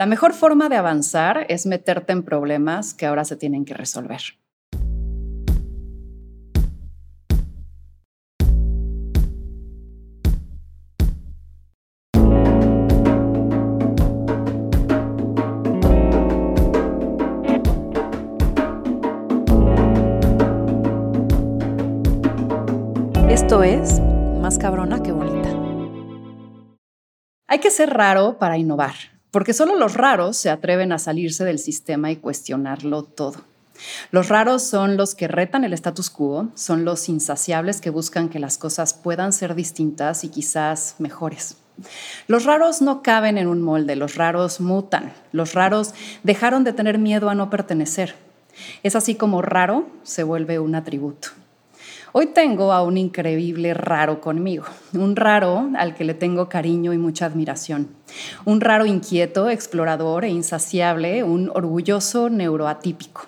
La mejor forma de avanzar es meterte en problemas que ahora se tienen que resolver. Esto es Más cabrona que bonita. Hay que ser raro para innovar, porque solo los raros se atreven a salirse del sistema y cuestionarlo todo. Los raros son los que retan el status quo, son los insaciables que buscan que las cosas puedan ser distintas y quizás mejores. Los raros no caben en un molde, los raros mutan, los raros dejaron de tener miedo a no pertenecer. Es así como raro se vuelve un atributo. Hoy tengo a un increíble raro conmigo, un raro al que le tengo cariño y mucha admiración, un raro inquieto, explorador e insaciable, un orgulloso neuroatípico.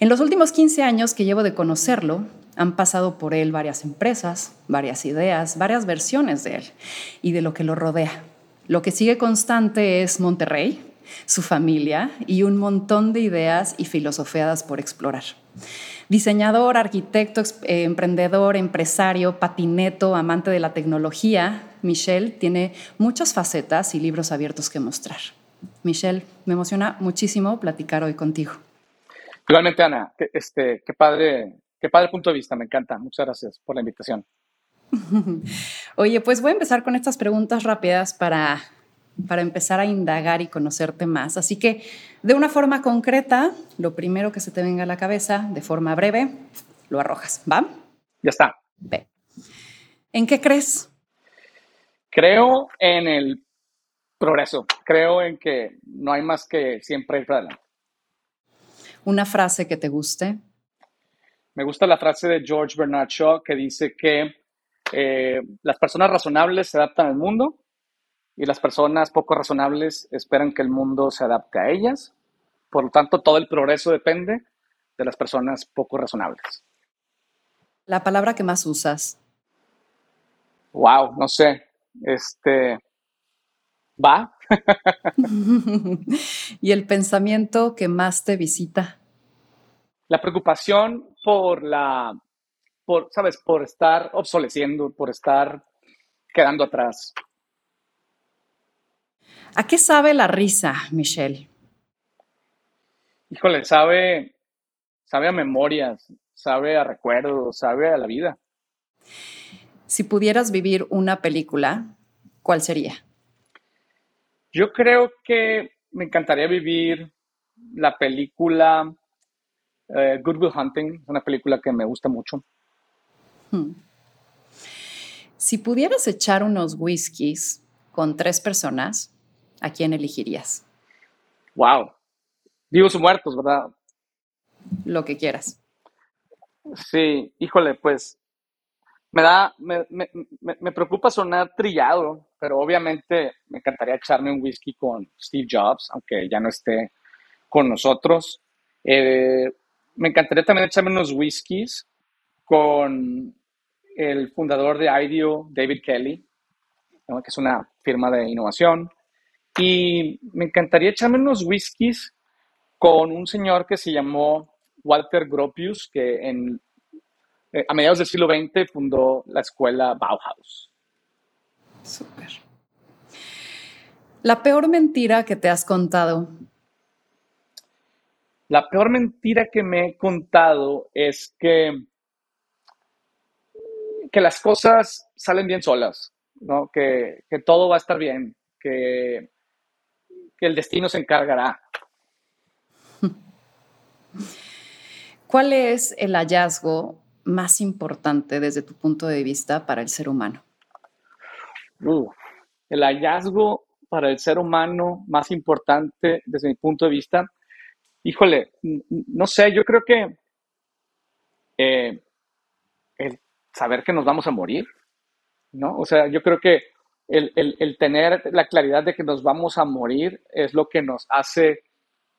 En los últimos 15 años que llevo de conocerlo, han pasado por él varias empresas, varias ideas, varias versiones de él y de lo que lo rodea. Lo que sigue constante es Monterrey, su familia y un montón de ideas y filosofiadas por explorar. Diseñador, arquitecto, eh, emprendedor, empresario, patineto, amante de la tecnología, Michelle tiene muchas facetas y libros abiertos que mostrar. Michelle, me emociona muchísimo platicar hoy contigo. Igualmente, Ana, este, qué padre, qué padre punto de vista, me encanta. Muchas gracias por la invitación. Oye, pues voy a empezar con estas preguntas rápidas para para empezar a indagar y conocerte más. Así que, de una forma concreta, lo primero que se te venga a la cabeza, de forma breve, lo arrojas. ¿Va? Ya está. Ve. ¿En qué crees? Creo en el progreso. Creo en que no hay más que siempre ir para adelante. ¿Una frase que te guste? Me gusta la frase de George Bernard Shaw que dice que eh, las personas razonables se adaptan al mundo y las personas poco razonables esperan que el mundo se adapte a ellas. Por lo tanto, todo el progreso depende de las personas poco razonables. La palabra que más usas. Wow, no sé. Este va. y el pensamiento que más te visita. La preocupación por la, por, sabes, por estar obsoleciendo, por estar quedando atrás. ¿A qué sabe la risa, Michelle? Híjole, sabe, sabe a memorias, sabe a recuerdos, sabe a la vida. Si pudieras vivir una película, ¿cuál sería? Yo creo que me encantaría vivir la película eh, Good Will Hunting, una película que me gusta mucho. Hmm. Si pudieras echar unos whiskies con tres personas, ¿a quién elegirías? Wow. Vivos o muertos, ¿verdad? Lo que quieras. Sí, híjole, pues me da, me, preocupa sonar trillado, pero obviamente me encantaría echarme un whisky con Steve Jobs, aunque ya no esté con nosotros. Eh, me encantaría también echarme unos whiskies con el fundador de IDEO, David Kelly, que es una firma de innovación. Y me encantaría echarme unos whiskies con un señor que se llamó Walter Gropius, que en, eh, a mediados del siglo XX fundó la escuela Bauhaus. Súper. La peor mentira que te has contado. La peor mentira que me he contado es que, que las cosas salen bien solas, ¿no? que, que todo va a estar bien, que el destino se encargará. ¿Cuál es el hallazgo más importante desde tu punto de vista para el ser humano? el hallazgo para el ser humano más importante desde mi punto de vista, híjole, no sé, yo creo que eh, el saber que nos vamos a morir, ¿no? O sea, yo creo que el, tener la claridad de que nos vamos a morir es lo que nos hace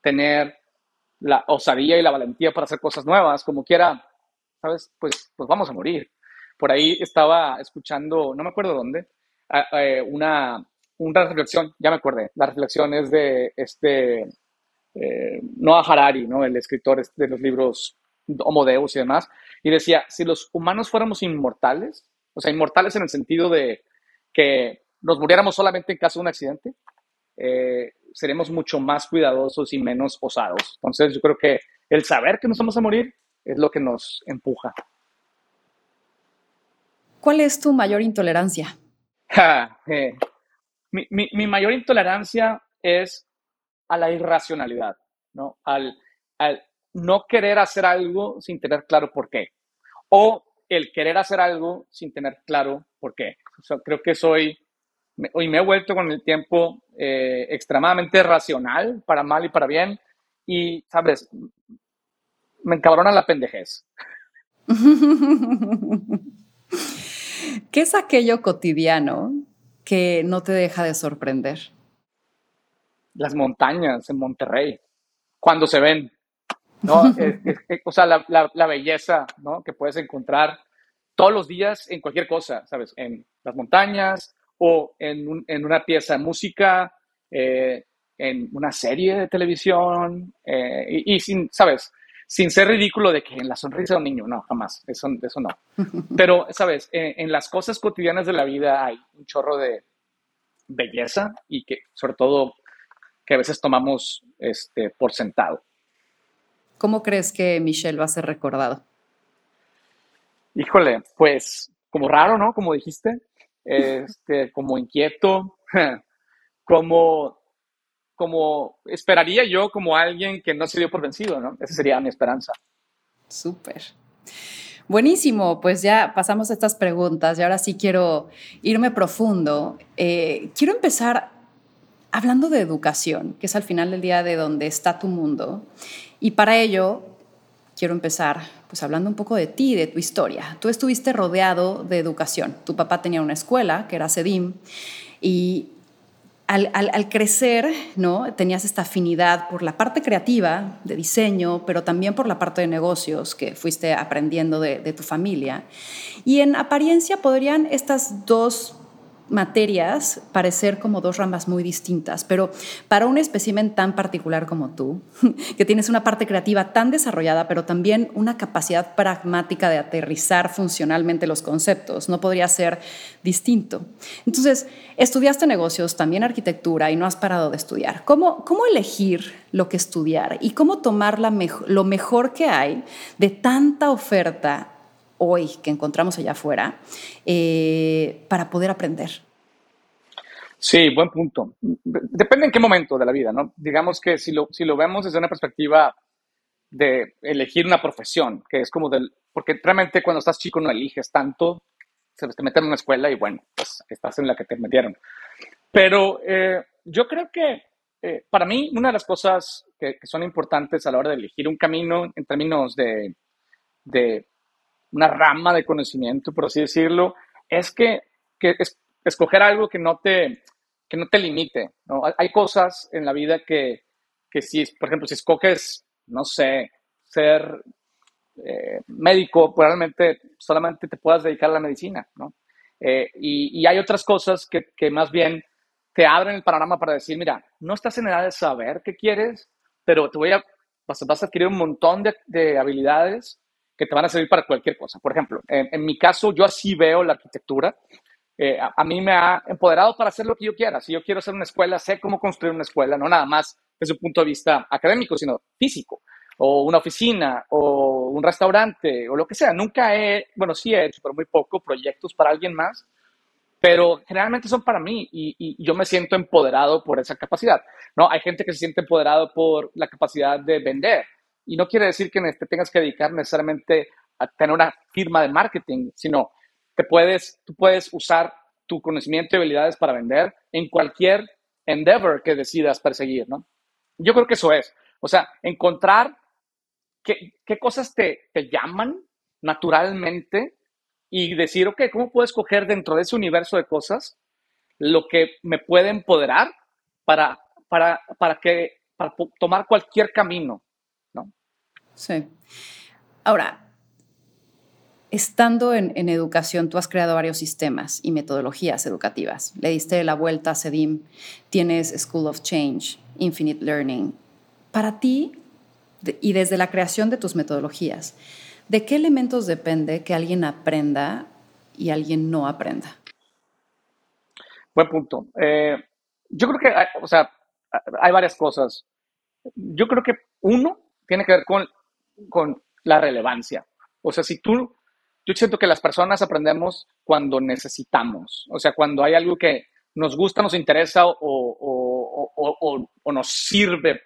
tener la osadía y la valentía para hacer cosas nuevas, como quiera, ¿sabes? Pues, pues vamos a morir. Por ahí estaba escuchando, no me acuerdo dónde, una, una reflexión, ya me acordé, la reflexión es de este eh, Noah Harari, ¿no? el escritor de los libros Homo Deus y demás, y decía, si los humanos fuéramos inmortales, o sea, inmortales en el sentido de que nos muriéramos solamente en caso de un accidente, eh, seremos mucho más cuidadosos y menos osados. Entonces yo creo que el saber que nos vamos a morir es lo que nos empuja. ¿Cuál es tu mayor intolerancia? Eh, mi, mayor intolerancia es a la irracionalidad, ¿no? Al, no querer hacer algo sin tener claro por qué. O el querer hacer algo sin tener claro por qué. creo que soy, hoy me he vuelto con el tiempo eh, extremadamente racional, para mal y para bien, y, ¿sabes? Me encabrona la pendejez. ¿Qué es aquello cotidiano que no te deja de sorprender? Las montañas en Monterrey, cuando se ven, ¿no? o sea, la, belleza, ¿no? Que puedes encontrar todos los días en cualquier cosa, ¿sabes? En las montañas o en, una pieza de música, eh, en una serie de televisión, eh, y, y, sin, ¿sabes? sin ser ridículo de que en la sonrisa de un niño, no, jamás, eso, eso no. Pero, sabes, en, las cosas cotidianas de la vida hay un chorro de belleza y que, sobre todo, que a veces tomamos este, por sentado. ¿Cómo crees que Michelle va a ser recordado? Híjole, pues como raro, ¿no? Como dijiste, este, como inquieto, como como esperaría yo como alguien que no se dio por vencido, ¿no? Esa sería mi esperanza. Súper. Buenísimo, pues ya pasamos estas preguntas y ahora sí quiero irme profundo. Eh, quiero empezar hablando de educación, que es al final del día de donde está tu mundo. Y para ello quiero empezar pues hablando un poco de ti, de tu historia. Tú estuviste rodeado de educación. Tu papá tenía una escuela que era CEDIM y al, crecer, ¿no? Tenías esta afinidad por la parte creativa, de diseño, pero también por la parte de negocios que fuiste aprendiendo de, de tu familia. Y en apariencia podrían estas dos materias parecer como dos ramas muy distintas, pero para un espécimen tan particular como tú, que tienes una parte creativa tan desarrollada, pero también una capacidad pragmática de aterrizar funcionalmente los conceptos, no podría ser distinto. Entonces, estudiaste negocios, también arquitectura y no has parado de estudiar. ¿Cómo, cómo elegir lo que estudiar y cómo tomar la lo mejor que hay de tanta oferta hoy que encontramos allá afuera eh, para poder aprender? Sí, buen punto. Depende en qué momento de la vida, ¿no? Digamos que si lo, si lo vemos desde una perspectiva de elegir una profesión, que es como del, porque realmente cuando estás chico no eliges tanto, se te meten en una escuela y bueno, pues estás en la que te metieron. Pero eh, yo creo que eh, para mí una de las cosas que, son importantes a la hora de elegir un camino en términos de, de una rama de conocimiento, por así decirlo, es que, que es, escoger algo que no te, que no te limite. ¿no? Hay cosas en la vida que, que si, por ejemplo, si escoges, no sé, ser eh, médico, probablemente solamente te puedas dedicar a la medicina, ¿no? Eh, y, hay otras cosas que, que, más bien te abren el panorama para decir, mira, no estás en edad de saber qué quieres, pero te voy a, vas, a adquirir un montón de, de habilidades que te van a servir para cualquier cosa. Por ejemplo, en, mi caso, yo así veo la arquitectura. Eh, a, mí me ha empoderado para hacer lo que yo quiera. Si yo quiero hacer una escuela, sé cómo construir una escuela, no nada más desde un punto de vista académico, sino físico, o una oficina, o un restaurante, o lo que sea. Nunca he, bueno, sí he hecho, pero muy poco, proyectos para alguien más, pero generalmente son para mí y, y, yo me siento empoderado por esa capacidad. ¿no? Hay gente que se siente empoderado por la capacidad de vender y no quiere decir que te tengas que dedicar necesariamente a tener una firma de marketing, sino que puedes, tú puedes usar tu conocimiento y habilidades para vender en cualquier endeavor que decidas perseguir, ¿no? Yo creo que eso es. O sea, encontrar qué, qué cosas te, te llaman naturalmente y decir, ok, ¿cómo puedo escoger dentro de ese universo de cosas lo que me puede empoderar para, para, para, que, para tomar cualquier camino? Sí. Ahora, Estando en, educación, tú has creado varios sistemas y metodologías educativas. Le diste la vuelta a CEDIM, tienes School of Change, Infinite Learning. Para ti, y desde la creación de tus metodologías, ¿de qué elementos depende que alguien aprenda y alguien no aprenda? Buen punto. Eh, yo creo que, o sea, hay varias cosas. Yo creo que uno tiene que ver con, con la relevancia. O sea, si tú yo siento que las personas aprendemos cuando necesitamos, o sea, cuando hay algo que nos gusta, nos interesa o, nos sirve,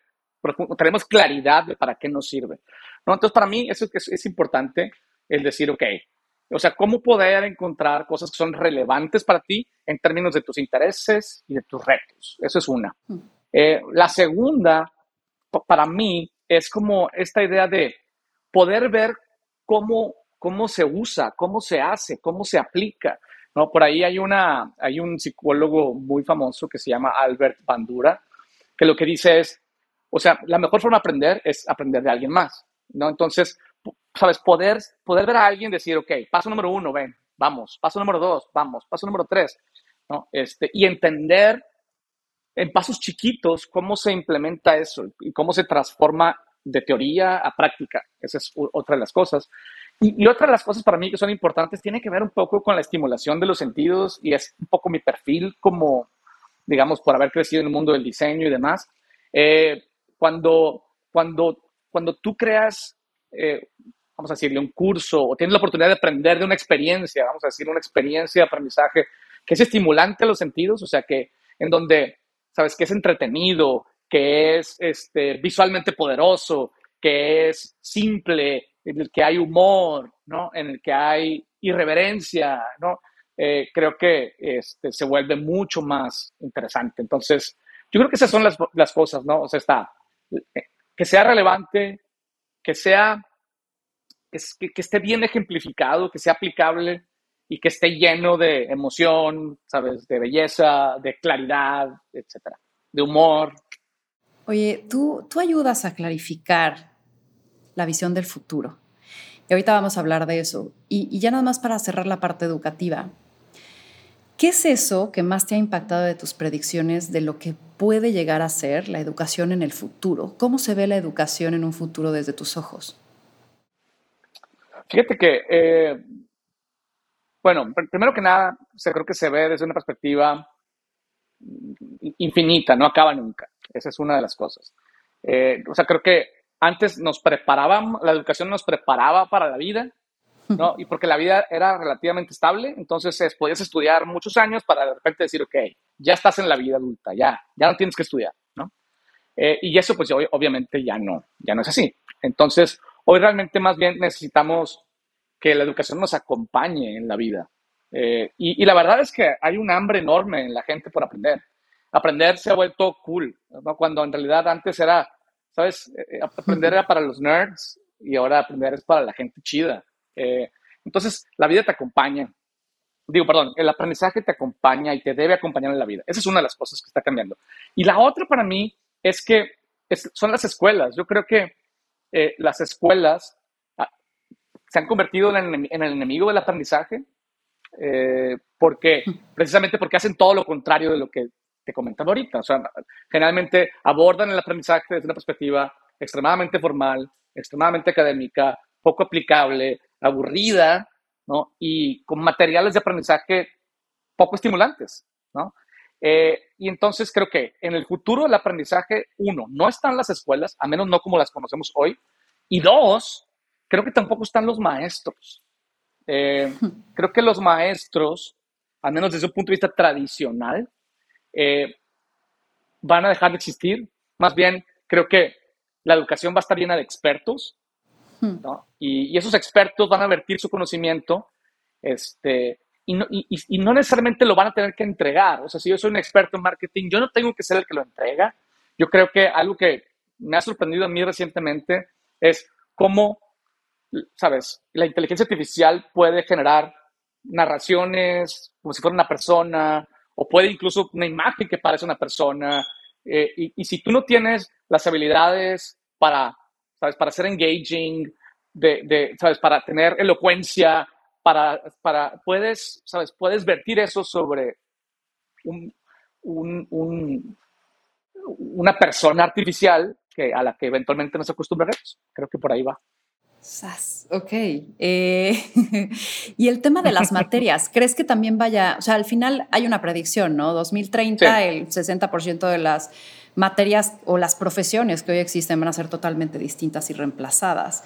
tenemos claridad de para qué nos sirve. ¿no? Entonces, para mí eso es, es importante, el decir, ok, o sea, cómo poder encontrar cosas que son relevantes para ti en términos de tus intereses y de tus retos. Eso es una. Mm. Eh, la segunda, para mí, es como esta idea de poder ver cómo cómo se usa, cómo se hace, cómo se aplica. ¿no? Por ahí hay, una, hay un psicólogo muy famoso que se llama Albert Bandura, que lo que dice es, o sea, la mejor forma de aprender es aprender de alguien más. ¿no? Entonces, sabes, poder, poder ver a alguien decir, ok, paso número uno, ven, vamos, paso número dos, vamos, paso número tres, ¿no? Este, y entender en pasos chiquitos cómo se implementa eso y cómo se transforma de teoría a práctica. Esa es otra de las cosas. Y, otra de las cosas para mí que son importantes tiene que ver un poco con la estimulación de los sentidos y es un poco mi perfil como, digamos, por haber crecido en el mundo del diseño y demás. Eh, cuando, cuando, cuando tú creas, eh, vamos a decirle, un curso o tienes la oportunidad de aprender de una experiencia, vamos a decir, una experiencia de aprendizaje que es estimulante a los sentidos, o sea, que en donde, sabes, que es entretenido, que es este, visualmente poderoso, que es simple, en el que hay humor, ¿no? En el que hay irreverencia, ¿no? Eh, creo que este, se vuelve mucho más interesante. Entonces, yo creo que esas son las, las cosas, ¿no? O sea, está, eh, que sea relevante, que sea, que, que, esté bien ejemplificado, que sea aplicable y que esté lleno de emoción, ¿sabes? De belleza, de claridad, etcétera, de humor. Oye, tú, tú ayudas a clarificar la visión del futuro. Y ahorita vamos a hablar de eso. Y, ya nada más para cerrar la parte educativa. ¿Qué es eso que más te ha impactado de tus predicciones de lo que puede llegar a ser la educación en el futuro? ¿Cómo se ve la educación en un futuro desde tus ojos? Fíjate que, eh, bueno, primero que nada, se creo que se ve desde una perspectiva infinita, no acaba nunca. Esa es una de las cosas. Eh, o sea, creo que antes nos preparaban, la educación nos preparaba para la vida, ¿no? Y porque la vida era relativamente estable, entonces podías estudiar muchos años para de repente decir, ok, ya estás en la vida adulta, ya, ya no tienes que estudiar, ¿no? Eh, y eso pues obviamente ya no, ya no es así. Entonces, hoy realmente más bien necesitamos que la educación nos acompañe en la vida. Eh, y, la verdad es que hay un hambre enorme en la gente por aprender. Aprender se ha vuelto cool, ¿no? Cuando en realidad antes era ¿sabes? Eh, eh, aprender era para los nerds y ahora aprender es para la gente chida. Entonces, la vida te acompaña. Digo, perdón, el aprendizaje te acompaña y te debe acompañar en la vida. Esa es una de las cosas que está cambiando. Y la otra para mí es que son las escuelas. Yo creo que las escuelas se han convertido en el, enemigo del aprendizaje porque precisamente porque hacen todo lo contrario de lo que te comentaba ahorita. O sea, generalmente abordan el aprendizaje desde una perspectiva extremadamente formal, extremadamente académica, poco aplicable, aburrida, ¿no? Y con materiales de aprendizaje poco estimulantes, ¿no? Eh, y entonces creo que en el futuro el aprendizaje, uno, no están las escuelas, a menos no como las conocemos hoy, y dos, creo que tampoco están los maestros. Eh, creo que los maestros, al menos desde un punto de vista tradicional, eh, van a dejar de existir. Más bien, creo que la educación va a estar llena de expertos, hmm. y, esos expertos van a vertir su conocimiento, este, y no, y, no, necesariamente lo van a tener que entregar. O sea, si yo soy un experto en marketing, yo no tengo que ser el que lo entrega. Yo creo que algo que me ha sorprendido a mí recientemente es cómo, sabes, la inteligencia artificial puede generar narraciones como si fuera una persona, o puede incluso una imagen que parece una persona. Eh, y, si tú no tienes las habilidades para, ¿sabes? Para ser engaging, de, ¿sabes? Para tener elocuencia, para, para, puedes, ¿sabes? Puedes vertir eso sobre un, un, una persona artificial que, a la que eventualmente nos acostumbraremos. Creo que por ahí va. Ok. Eh, y el tema de las materias, ¿crees que también vaya, o sea, al final hay una predicción, ¿no? 2030, el 60% de las materias o las profesiones que hoy existen van a ser totalmente distintas y reemplazadas.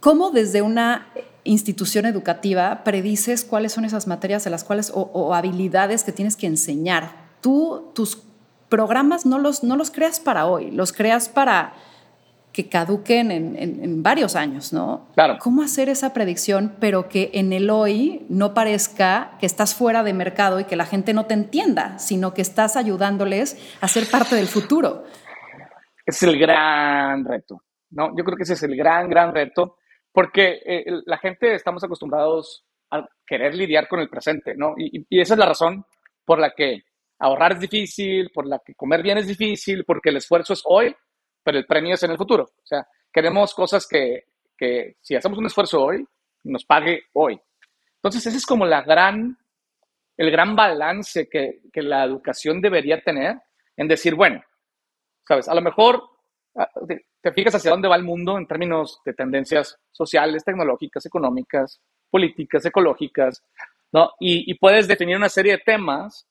¿Cómo desde una institución educativa predices cuáles son esas materias de las cuales o, habilidades que tienes que enseñar? Tú, tus programas no los, no los creas para hoy, los creas para que caduquen en, varios años, ¿no? Claro. ¿Cómo hacer esa predicción, pero que en el hoy no parezca que estás fuera de mercado y que la gente no te entienda, sino que estás ayudándoles a ser parte del futuro? Es el gran reto, ¿no? Yo creo que ese es el gran, gran reto, porque eh, la gente estamos acostumbrados a querer lidiar con el presente, ¿no? Y, y esa es la razón por la que ahorrar es difícil, por la que comer bien es difícil, porque el esfuerzo es hoy pero el premio es en el futuro. O sea, queremos cosas que, que si hacemos un esfuerzo hoy, nos pague hoy. Entonces, ese es como la gran, el gran balance que, que la educación debería tener en decir, bueno, sabes, a lo mejor ah, te fijas hacia dónde va el mundo en términos de tendencias sociales, tecnológicas, económicas, políticas, ecológicas, ¿no? Y, y, puedes definir una serie de temas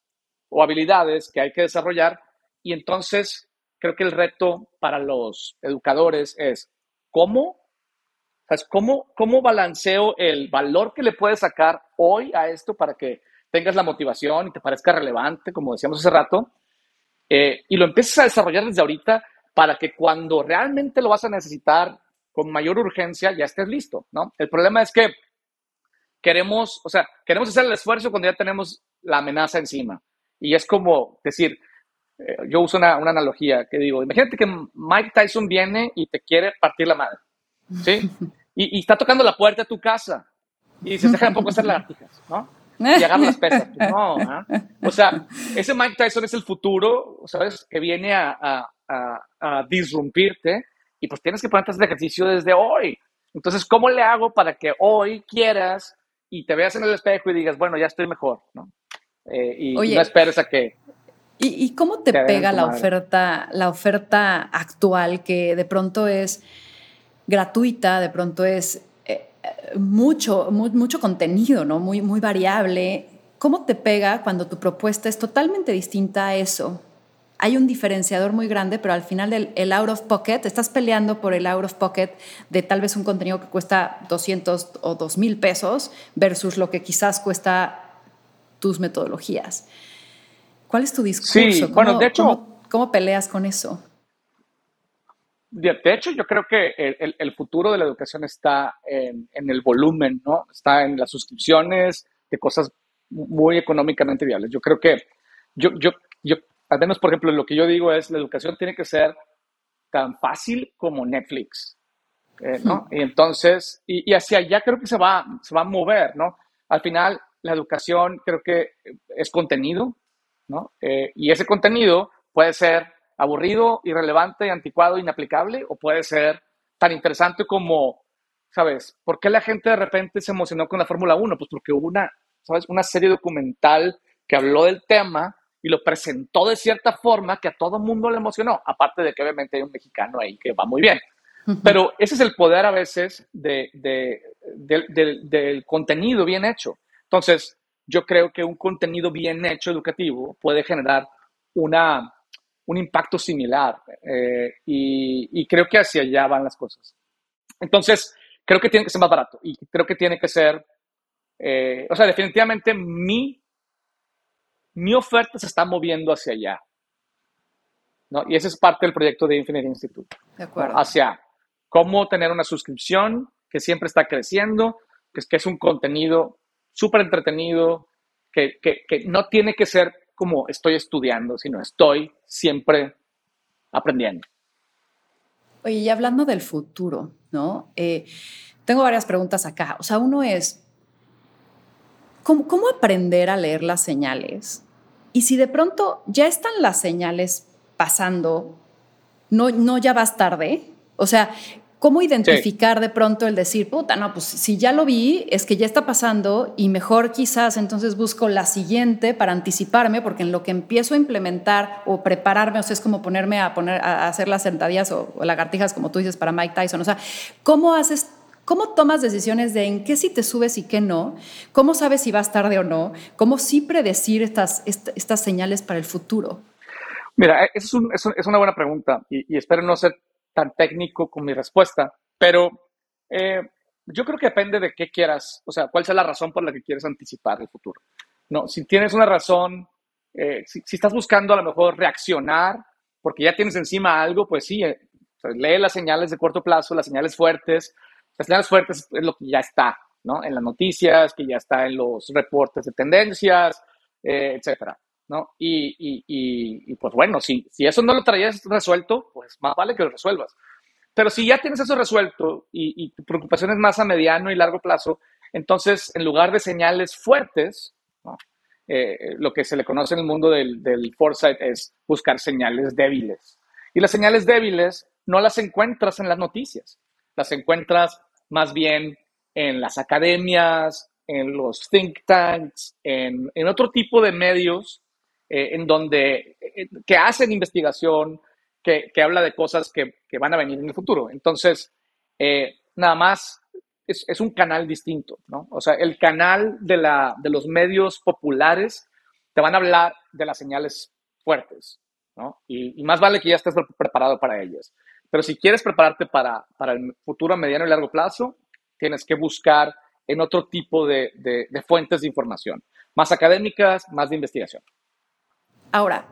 o habilidades que hay que desarrollar y entonces creo que el reto para los educadores es cómo, cómo, cómo balanceo el valor que le puedes sacar hoy a esto para que tengas la motivación y te parezca relevante, como decíamos hace rato, eh, y lo empieces a desarrollar desde ahorita para que cuando realmente lo vas a necesitar con mayor urgencia ya estés listo, ¿no? El problema es que queremos, o sea, queremos hacer el esfuerzo cuando ya tenemos la amenaza encima. Y es como decir, yo uso una, una, analogía que digo, imagínate que Mike Tyson viene y te quiere partir la madre, ¿sí? Y, y está tocando la puerta de tu casa y dices, deja un poco hacer lagartijas, ¿no? Y agarra las pesas. Pues no, ¿ah? O sea, ese Mike Tyson es el futuro, ¿sabes? Que viene a, a, a, a disrumpirte y pues tienes que ponerte ese ejercicio desde hoy. Entonces, ¿cómo le hago para que hoy quieras y te veas en el espejo y digas, bueno, ya estoy mejor, ¿no? Eh, y no esperes a que ¿Y, cómo te pega la oferta, la oferta actual que de pronto es gratuita, de pronto es eh, mucho, mucho contenido, ¿no? Muy, muy variable. ¿Cómo te pega cuando tu propuesta es totalmente distinta a eso? Hay un diferenciador muy grande, pero al final del el out of pocket, estás peleando por el out of pocket de tal vez un contenido que cuesta 200 o 2 mil pesos versus lo que quizás cuesta tus metodologías. ¿Cuál es tu discurso? Sí, bueno, de hecho... ¿cómo, peleas con eso? De, hecho, yo creo que el, futuro de la educación está en, el volumen, ¿no? Está en las suscripciones de cosas muy económicamente viables. Yo creo que, yo, yo, yo, al menos, por ejemplo, lo que yo digo es, la educación tiene que ser tan fácil como Netflix, eh, ¿no? Y entonces, y, y, hacia allá creo que se va, se va a mover, ¿no? Al final, la educación creo que es contenido, eh, y ese contenido puede ser aburrido, irrelevante, anticuado, inaplicable, o puede ser tan interesante como, ¿sabes? ¿Por qué la gente de repente se emocionó con la Fórmula 1? Pues porque hubo una, ¿sabes? Una serie documental que habló del tema y lo presentó de cierta forma que a todo el mundo le emocionó, aparte de que obviamente hay un mexicano ahí que va muy bien. Pero ese es el poder a veces de, del contenido bien hecho. Entonces, yo creo que un contenido bien hecho educativo puede generar una, un impacto similar eh, y, creo que hacia allá van las cosas. Entonces, creo que tiene que ser más barato y creo que tiene que ser, eh, o sea, definitivamente mi, mi oferta se está moviendo hacia allá. ¿no? Y ese es parte del proyecto de Infinite Institute. De acuerdo. Hacia cómo tener una suscripción que siempre está creciendo, que es, que es un contenido súper entretenido, que, no tiene que ser como estoy estudiando, sino estoy siempre aprendiendo. Oye, y hablando del futuro, ¿no? Eh, tengo varias preguntas acá. O sea, uno es, ¿cómo, ¿cómo, aprender a leer las señales? Y si de pronto ya están las señales pasando, ¿no, no ya vas tarde? O sea, ¿Cómo identificar de pronto el decir, puta, no, pues si ya lo vi, es que ya está pasando y mejor quizás entonces busco la siguiente para anticiparme, porque en lo que empiezo a implementar o prepararme, o sea, es como ponerme a, poner, a hacer las sentadillas o, o lagartijas, como tú dices, para Mike Tyson. O sea, ¿cómo haces ¿Cómo tomas decisiones de en qué sí te subes y qué no? ¿Cómo sabes si vas tarde o no? ¿Cómo sí predecir estas, estas señales para el futuro? Mira, es, es, una buena pregunta y, espero no ser tan técnico con mi respuesta, pero eh, yo creo que depende de qué quieras, o sea, cuál sea la razón por la que quieres anticipar el futuro. No, si tienes una razón, eh, si, estás buscando a lo mejor reaccionar porque ya tienes encima algo, pues sí, eh, lee las señales de corto plazo, las señales fuertes, las señales fuertes es lo que ya está, ¿no? En las noticias, que ya está en los reportes de tendencias, etcétera, ¿no? Y, y, y, pues bueno, si, si eso no lo traías resuelto, pues más vale que lo resuelvas. Pero si ya tienes eso resuelto y, tu preocupación es más a mediano y largo plazo, entonces en lugar de señales fuertes. Eh, lo que se le conoce en el mundo del, del foresight es buscar señales débiles. Y las señales débiles no las encuentras en las noticias, las encuentras más bien en las academias, en los think tanks, en, otro tipo de medios eh, en donde eh, que hacen investigación, que, habla de cosas que, van a venir en el futuro. Entonces, eh, nada más es, un canal distinto, ¿no? O sea, el canal de, la, de los medios populares te van a hablar de las señales fuertes, ¿no? Y, y más vale que ya estés preparado para ellas. Pero si quieres prepararte para, para el futuro a mediano y largo plazo, tienes que buscar en otro tipo de, de, fuentes de información, más académicas, más de investigación. Ahora,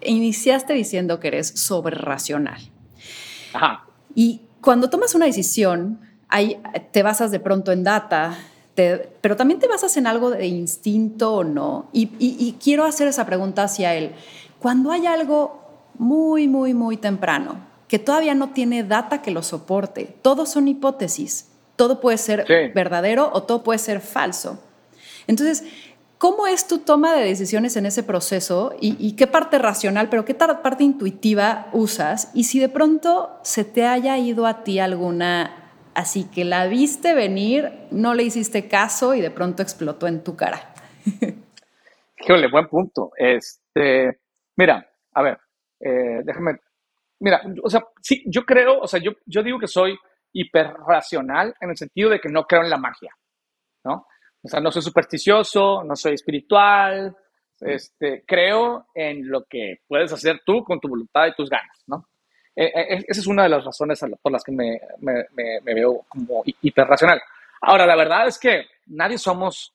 iniciaste diciendo que eres sobre racional. Ajá. Y cuando tomas una decisión, ahí te basas de pronto en data, pero también te basas en algo de instinto o no. Y, y, quiero hacer esa pregunta hacia él. Cuando hay algo muy, muy, muy temprano, que todavía no tiene data que lo soporte. Todos son hipótesis. Todo puede ser verdadero o todo puede ser falso. Entonces, ¿cómo es tu toma de decisiones en ese proceso y, qué parte racional, pero qué parte intuitiva usas? Y si de pronto se te haya ido a ti alguna, así que la viste venir, no le hiciste caso y de pronto explotó en tu cara. Híjole, buen punto. Este, mira, a ver, eh, déjame, mira, o sea, sí, yo creo, o sea, yo, yo digo que soy hiperracional en el sentido de que no creo en la magia, ¿no? O sea, no soy supersticioso, no soy espiritual, este, creo en lo que puedes hacer tú con tu voluntad y tus ganas, ¿no? Eh, eh, esa es una de las razones por las que me, me, me, veo como hiperracional. Ahora, la verdad es que nadie somos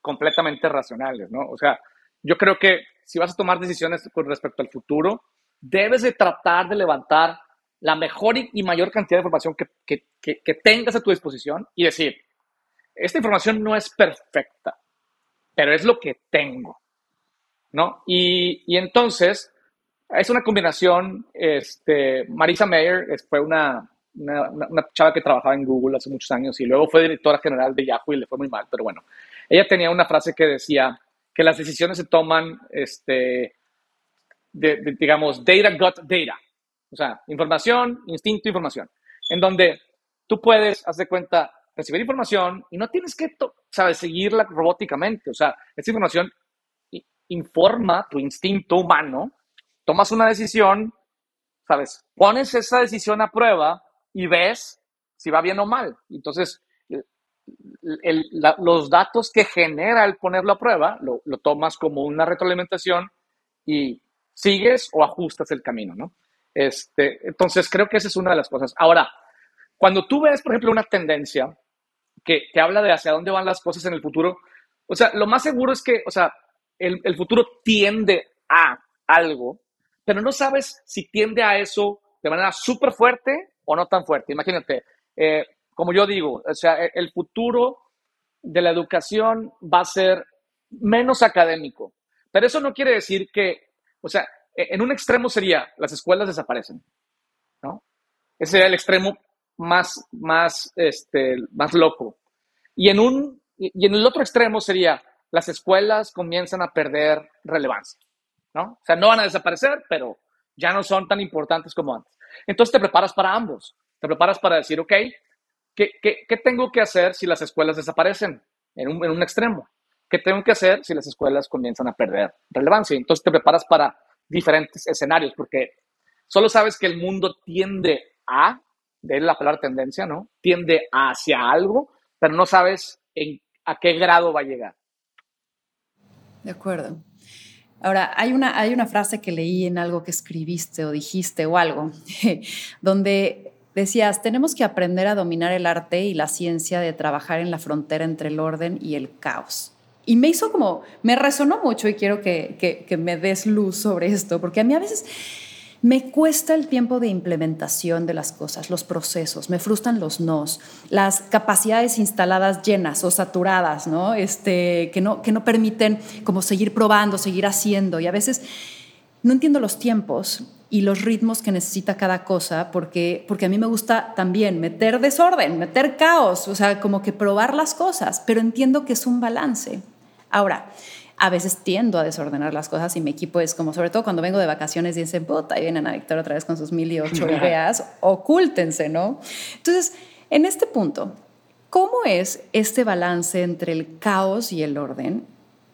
completamente racionales, ¿no? O sea, yo creo que si vas a tomar decisiones con respecto al futuro, debes de tratar de levantar la mejor y mayor cantidad de información que, que, tengas a tu disposición y decir, esta información no es perfecta, pero es lo que tengo, ¿no? Y, y entonces, es una combinación, este, Marisa Mayer fue una, una, chava que trabajaba en Google hace muchos años y luego fue directora general de Yahoo y le fue muy mal, pero bueno, ella tenía una frase que decía, que las decisiones se toman, este, digamos, data got data. O sea, información, instinto, información. En donde tú puedes, haz de cuenta, recibir información y no tienes que, ¿sabes?, seguirla robóticamente. O sea, esa información informa tu instinto humano, tomas una decisión, ¿sabes? Pones esa decisión a prueba y ves si va bien o mal. Entonces, los datos que genera el ponerlo a prueba, lo, tomas como una retroalimentación y sigues o ajustas el camino, ¿no? Este, entonces, creo que esa es una de las cosas. Ahora, cuando tú ves, por ejemplo, una tendencia que, que habla de hacia dónde van las cosas en el futuro, o sea, lo más seguro es que, o sea, el, el futuro tiende a algo, pero no sabes si tiende a eso de manera súper fuerte o no tan fuerte. Imagínate, eh, como yo digo, o sea, e, el futuro de la educación va a ser menos académico. Pero eso no quiere decir que, o sea, e, en un extremo sería las escuelas desaparecen, ¿no? Ese sería el extremo más, más, este, más loco. Y en, un, y en el otro extremo sería las escuelas comienzan a perder relevancia, ¿no? O sea, no van a desaparecer, pero ya no son tan importantes como antes. Entonces te preparas para ambos. Te preparas para decir, ok, ¿qué, qué, tengo que hacer si las escuelas desaparecen en un, en un extremo? ¿Qué tengo que hacer si las escuelas comienzan a perder relevancia? Entonces te preparas para diferentes escenarios, porque solo sabes que el mundo tiende a, de la palabra tendencia, ¿no? Tiende hacia algo, pero no sabes a qué grado va a llegar. De acuerdo. Ahora, hay una, hay una frase que leí en algo que escribiste o dijiste o algo, donde decías, tenemos que aprender a dominar el arte y la ciencia de trabajar en la frontera entre el orden y el caos. Y me hizo como, me resonó mucho y quiero que, que me des luz sobre esto, porque a mí a veces me cuesta el tiempo de implementación de las cosas, los procesos, me frustran los nos, las capacidades instaladas llenas o saturadas, ¿no? Este, que, no, que no permiten como seguir probando, seguir haciendo. Y a veces no entiendo los tiempos y los ritmos que necesita cada cosa, porque, porque a mí me gusta también meter desorden, meter caos, o sea, como que probar las cosas, pero entiendo que es un balance. Ahora, a veces tiendo a desordenar las cosas y mi equipo es como, sobre todo cuando vengo de vacaciones y dicen, puta, ahí vienen a Víctor otra vez con sus mil y ocho ideas, ocúltense, ¿no? Entonces, en este punto, ¿cómo es este balance entre el caos y el orden?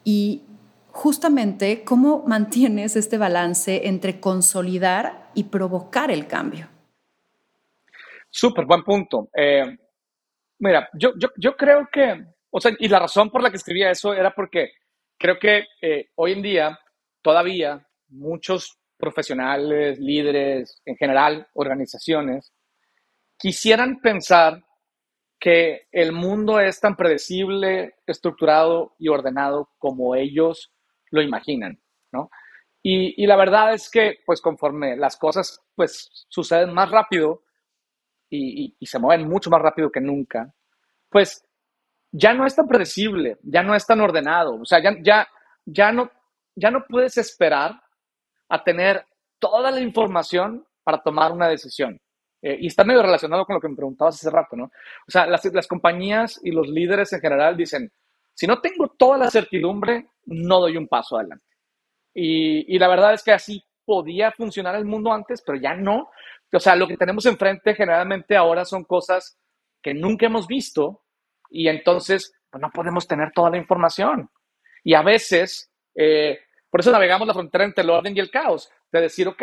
Y justamente, ¿cómo mantienes este balance entre consolidar y provocar el cambio? Súper buen punto. Eh, mira, yo, yo, yo creo que, o sea, y la razón por la que escribía eso era porque creo que eh, hoy en día todavía muchos profesionales, líderes, en general, organizaciones, quisieran pensar que el mundo es tan predecible, estructurado y ordenado como ellos lo imaginan, ¿no? Y, la verdad es que, pues conforme las cosas, pues, suceden más rápido y, y se mueven mucho más rápido que nunca, pues ya no es tan predecible, ya no es tan ordenado, o sea, ya, ya, ya, no, ya no puedes esperar a tener toda la información para tomar una decisión. Eh, y está medio relacionado con lo que me preguntabas hace rato, ¿no? O sea, las, las compañías y los líderes en general dicen, si no tengo toda la certidumbre, no doy un paso adelante. Y, y, la verdad es que así podía funcionar el mundo antes, pero ya no. O sea, lo que tenemos enfrente generalmente ahora son cosas que nunca hemos visto y entonces pues, no podemos tener toda la información. Y a veces, eh, por eso navegamos la frontera entre el orden y el caos, de decir, ok,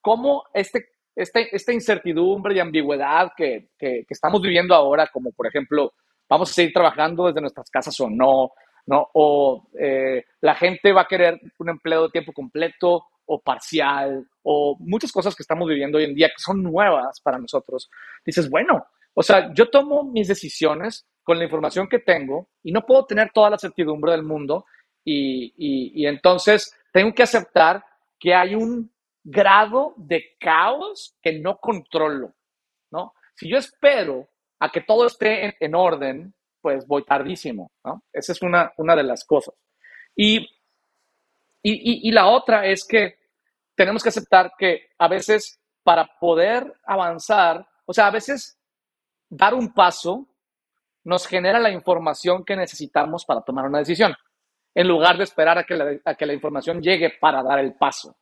¿cómo este, este, esta incertidumbre y ambigüedad que, que, estamos viviendo ahora, como por ejemplo, vamos a seguir trabajando desde nuestras casas o no, ¿no? O eh, la gente va a querer un empleo de tiempo completo o parcial, o muchas cosas que estamos viviendo hoy en día que son nuevas para nosotros. Dices, bueno, o sea, yo tomo mis decisiones con la información que tengo y no puedo tener toda la certidumbre del mundo y, entonces tengo que aceptar que hay un grado de caos que no controlo, ¿no? Si yo espero a que todo esté en, orden, pues voy tardísimo, ¿no? Esa es una, una de las cosas. Y, y, la otra es que tenemos que aceptar que a veces para poder avanzar, o sea, a veces dar un paso nos genera la información que necesitamos para tomar una decisión, en lugar de esperar a que la, que la información llegue para dar el paso.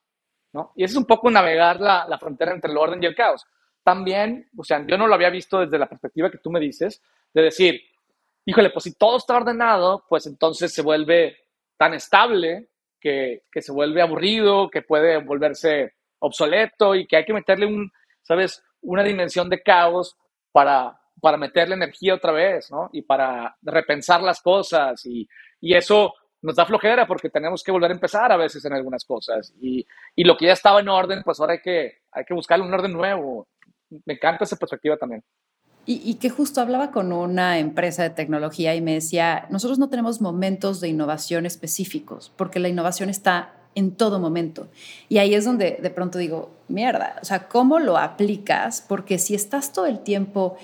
¿no? Y eso es un poco navegar la, la, frontera entre el orden y el caos. También, o sea, yo no lo había visto desde la perspectiva que tú me dices, de decir, híjole, pues si todo está ordenado, pues entonces se vuelve tan estable que, que se vuelve aburrido, que puede volverse obsoleto y que hay que meterle un, ¿sabes? Una dimensión de caos para, para meterle energía otra vez, ¿no? Y para repensar las cosas y, y, eso nos da flojera porque tenemos que volver a empezar a veces en algunas cosas y, y lo que ya estaba en orden, pues ahora hay que, hay que buscarle un orden nuevo. Me encanta esa perspectiva también. Y, y, que justo hablaba con una empresa de tecnología y me decía, nosotros no tenemos momentos de innovación específicos, porque la innovación está en todo momento. Y ahí es donde de pronto digo, mierda, o sea, ¿cómo lo aplicas? Porque si estás todo el tiempo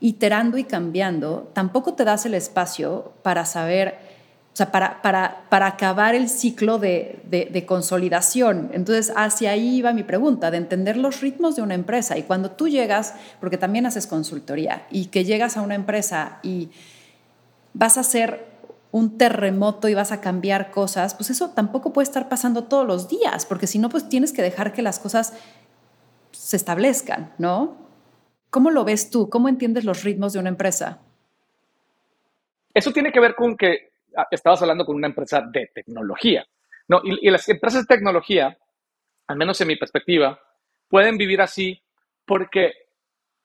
iterando y cambiando, tampoco te das el espacio para saber, o sea, para, para, para acabar el ciclo de, de, consolidación. Entonces, hacia ahí va mi pregunta, de entender los ritmos de una empresa. Y cuando tú llegas, porque también haces consultoría, y que llegas a una empresa y vas a hacer un terremoto y vas a cambiar cosas, pues eso tampoco puede estar pasando todos los días, porque si no, pues tienes que dejar que las cosas se establezcan, ¿no? ¿Cómo lo ves tú? ¿Cómo entiendes los ritmos de una empresa? Eso tiene que ver con que ah, estabas hablando con una empresa de tecnología, ¿no? Y, las empresas de tecnología, al menos en mi perspectiva, pueden vivir así porque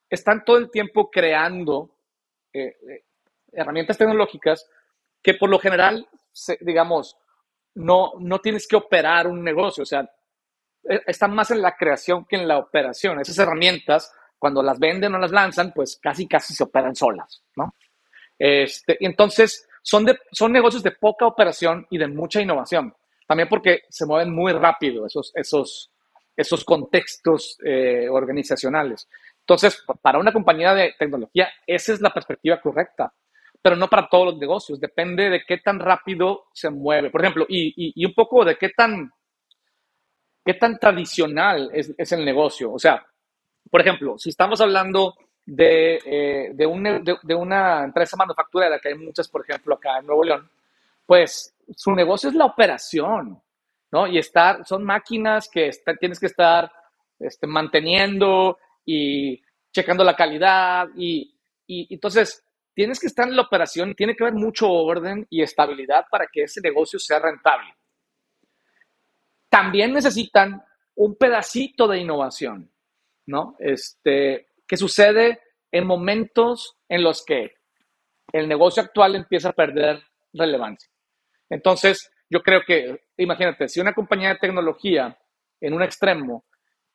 están todo el tiempo creando eh, eh, herramientas tecnológicas que por lo general, digamos, no, no tienes que operar un negocio, o sea, e, están más en la creación que en la operación. Esas herramientas, cuando las venden o las lanzan, pues casi, casi se operan solas, ¿no? Este, entonces, son, son negocios de poca operación y de mucha innovación. También porque se mueven muy rápido esos, esos, esos contextos eh, organizacionales. Entonces, para una compañía de tecnología, esa es la perspectiva correcta, pero no para todos los negocios. Depende de qué tan rápido se mueve. Por ejemplo, y, y, un poco de qué tan, qué tan tradicional es, es el negocio. O sea, por ejemplo, si estamos hablando de, eh, de, un, de, una empresa manufacturera, que hay muchas, por ejemplo, acá en Nuevo León, pues su negocio es la operación, ¿no? Y estar, son máquinas que tienes que estar este, manteniendo y checando la calidad y, y, entonces tienes que estar en la operación, tiene que haber mucho orden y estabilidad para que ese negocio sea rentable. También necesitan un pedacito de innovación, ¿no? Este, que sucede en momentos en los que el negocio actual empieza a perder relevancia. Entonces, yo creo que, imagínate, si una compañía de tecnología en un extremo,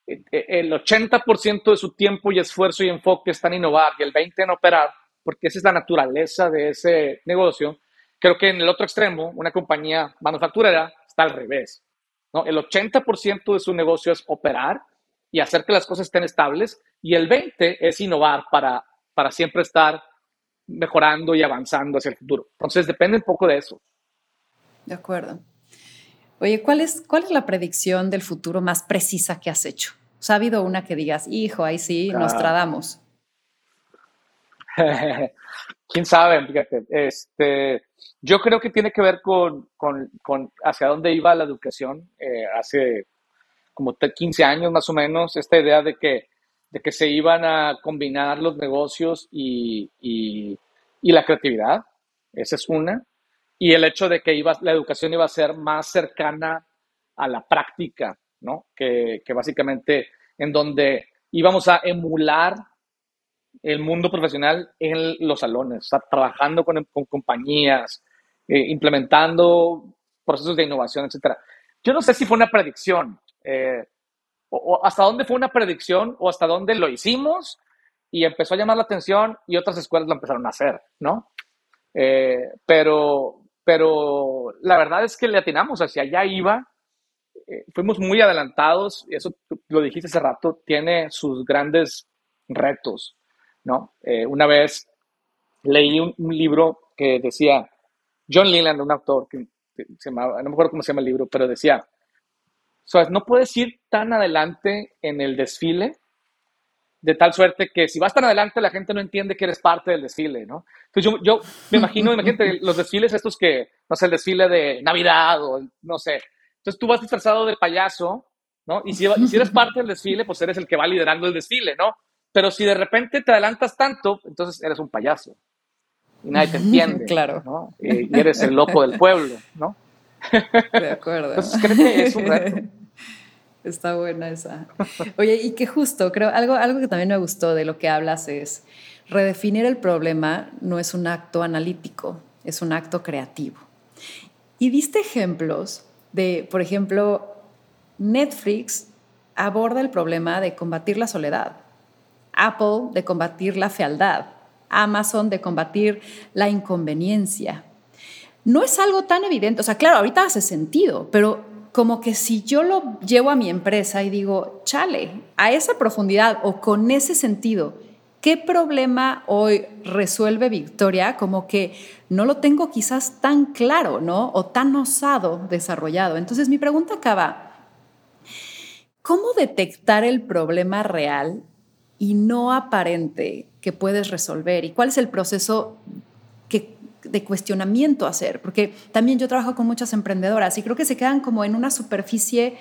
eh, eh, el 80% de su tiempo y esfuerzo y enfoque está en innovar y el 20% en operar, porque esa es la naturaleza de ese negocio, creo que en el otro extremo, una compañía manufacturera está al revés. ¿no? El 80% de su negocio es operar y hacer que las cosas estén estables y el 20 es innovar para, para siempre estar mejorando y avanzando hacia el futuro. Entonces depende un poco de eso. De acuerdo. Oye, ¿cuál es, cuál es la predicción del futuro más precisa que has hecho? O sea, ¿Ha habido una que digas, hijo, ahí sí, nos tradamos? ¿Quién sabe? Fíjate, este, yo creo que tiene que ver con, con, con hacia dónde iba la educación eh, hace como 15 años más o menos, esta idea de que, de que se iban a combinar los negocios y, y, la creatividad, esa es una, y el hecho de que iba, la educación iba a ser más cercana a la práctica, ¿no? Que, que básicamente en donde íbamos a emular el mundo profesional en los salones, o trabajando con, con compañías, eh, implementando procesos de innovación, etc. Yo no sé si fue una predicción, eh, o, hasta dónde fue una predicción o hasta dónde lo hicimos y empezó a llamar la atención y otras escuelas lo empezaron a hacer, ¿no? Eh, pero, pero la verdad es que le atinamos hacia allá iba, eh, fuimos muy adelantados, y eso lo dijiste hace rato, tiene sus grandes retos, ¿no? una vez leí un, libro que decía, John Leland, un autor que, se llamaba, no me acuerdo cómo se llama el libro, pero decía, sea, no puedes ir tan adelante en el desfile de tal suerte que si vas tan adelante la gente no entiende que eres parte del desfile, ¿no? Entonces yo, yo me imagino, imagínate los desfiles estos que, no sé, el desfile de Navidad o no sé. Entonces tú vas disfrazado de payaso, ¿no? Y si, si eres parte del desfile, pues eres el que va liderando el desfile, ¿no? Pero si de repente te adelantas tanto, entonces eres un payaso. Y nadie te entiende. Claro. ¿no? Y eres el loco del pueblo, ¿no? De acuerdo. Entonces creo que es un reto. Está buena esa. Oye, y que justo, creo, algo, algo que también me gustó de lo que hablas es, redefinir el problema no es un acto analítico, es un acto creativo. Y diste ejemplos de, por ejemplo, Netflix aborda el problema de combatir la soledad, Apple de combatir la fealdad, Amazon de combatir la inconveniencia. No es algo tan evidente, o sea, claro, ahorita hace sentido, pero como que si yo lo llevo a mi empresa y digo, chale, a esa profundidad o con ese sentido, ¿qué problema hoy resuelve Victoria? Como que no lo tengo quizás tan claro, ¿no? O tan osado desarrollado. Entonces mi pregunta acaba, ¿cómo detectar el problema real y no aparente que puedes resolver? ¿Y cuál es el proceso de cuestionamiento hacer, porque también yo trabajo con muchas emprendedoras y creo que se quedan como en una superficie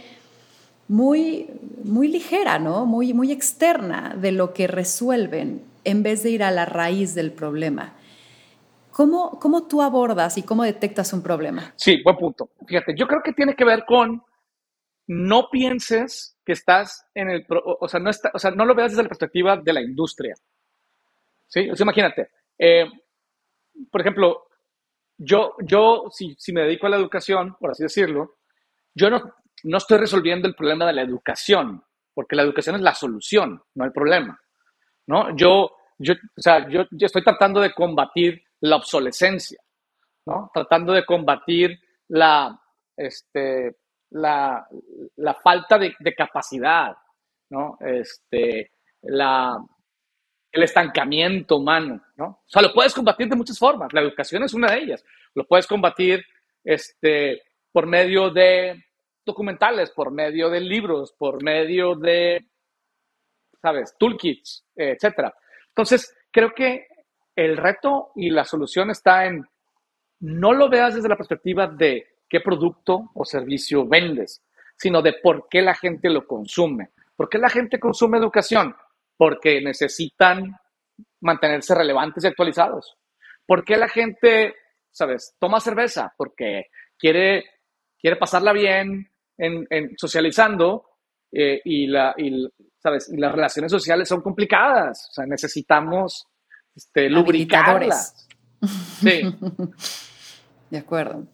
muy, muy ligera, ¿no? Muy, muy externa de lo que resuelven en vez de ir a la raíz del problema. ¿Cómo, ¿Cómo tú abordas y cómo detectas un problema? Sí, buen punto. Fíjate, yo creo que tiene que ver con no pienses que estás en el, o sea, no, está, o sea, no lo veas desde la perspectiva de la industria. ¿Sí? O sea, imagínate, eh, por ejemplo, yo, yo si, si, me dedico a la educación, por así decirlo, yo no, no estoy resolviendo el problema de la educación, porque la educación es la solución, no el problema. ¿no? Yo, yo, o sea, yo, estoy tratando de combatir la obsolescencia, ¿no? tratando de combatir la, este, la, la falta de, de, capacidad, ¿no? Este, la, el estancamiento humano, ¿no? O sea, lo puedes combatir de muchas formas. La educación es una de ellas. Lo puedes combatir este, por medio de documentales, por medio de libros, por medio de, ¿sabes? Toolkits, etcétera. Entonces, creo que el reto y la solución está en no lo veas desde la perspectiva de qué producto o servicio vendes, sino de por qué la gente lo consume. ¿Por qué la gente consume educación? Porque necesitan mantenerse relevantes y actualizados. ¿Por qué la gente, sabes, toma cerveza? Porque quiere, quiere pasarla bien en, socializando eh, y, la, ¿sabes? y las relaciones sociales son complicadas. O sea, necesitamos este, lubricarlas. Sí. De acuerdo.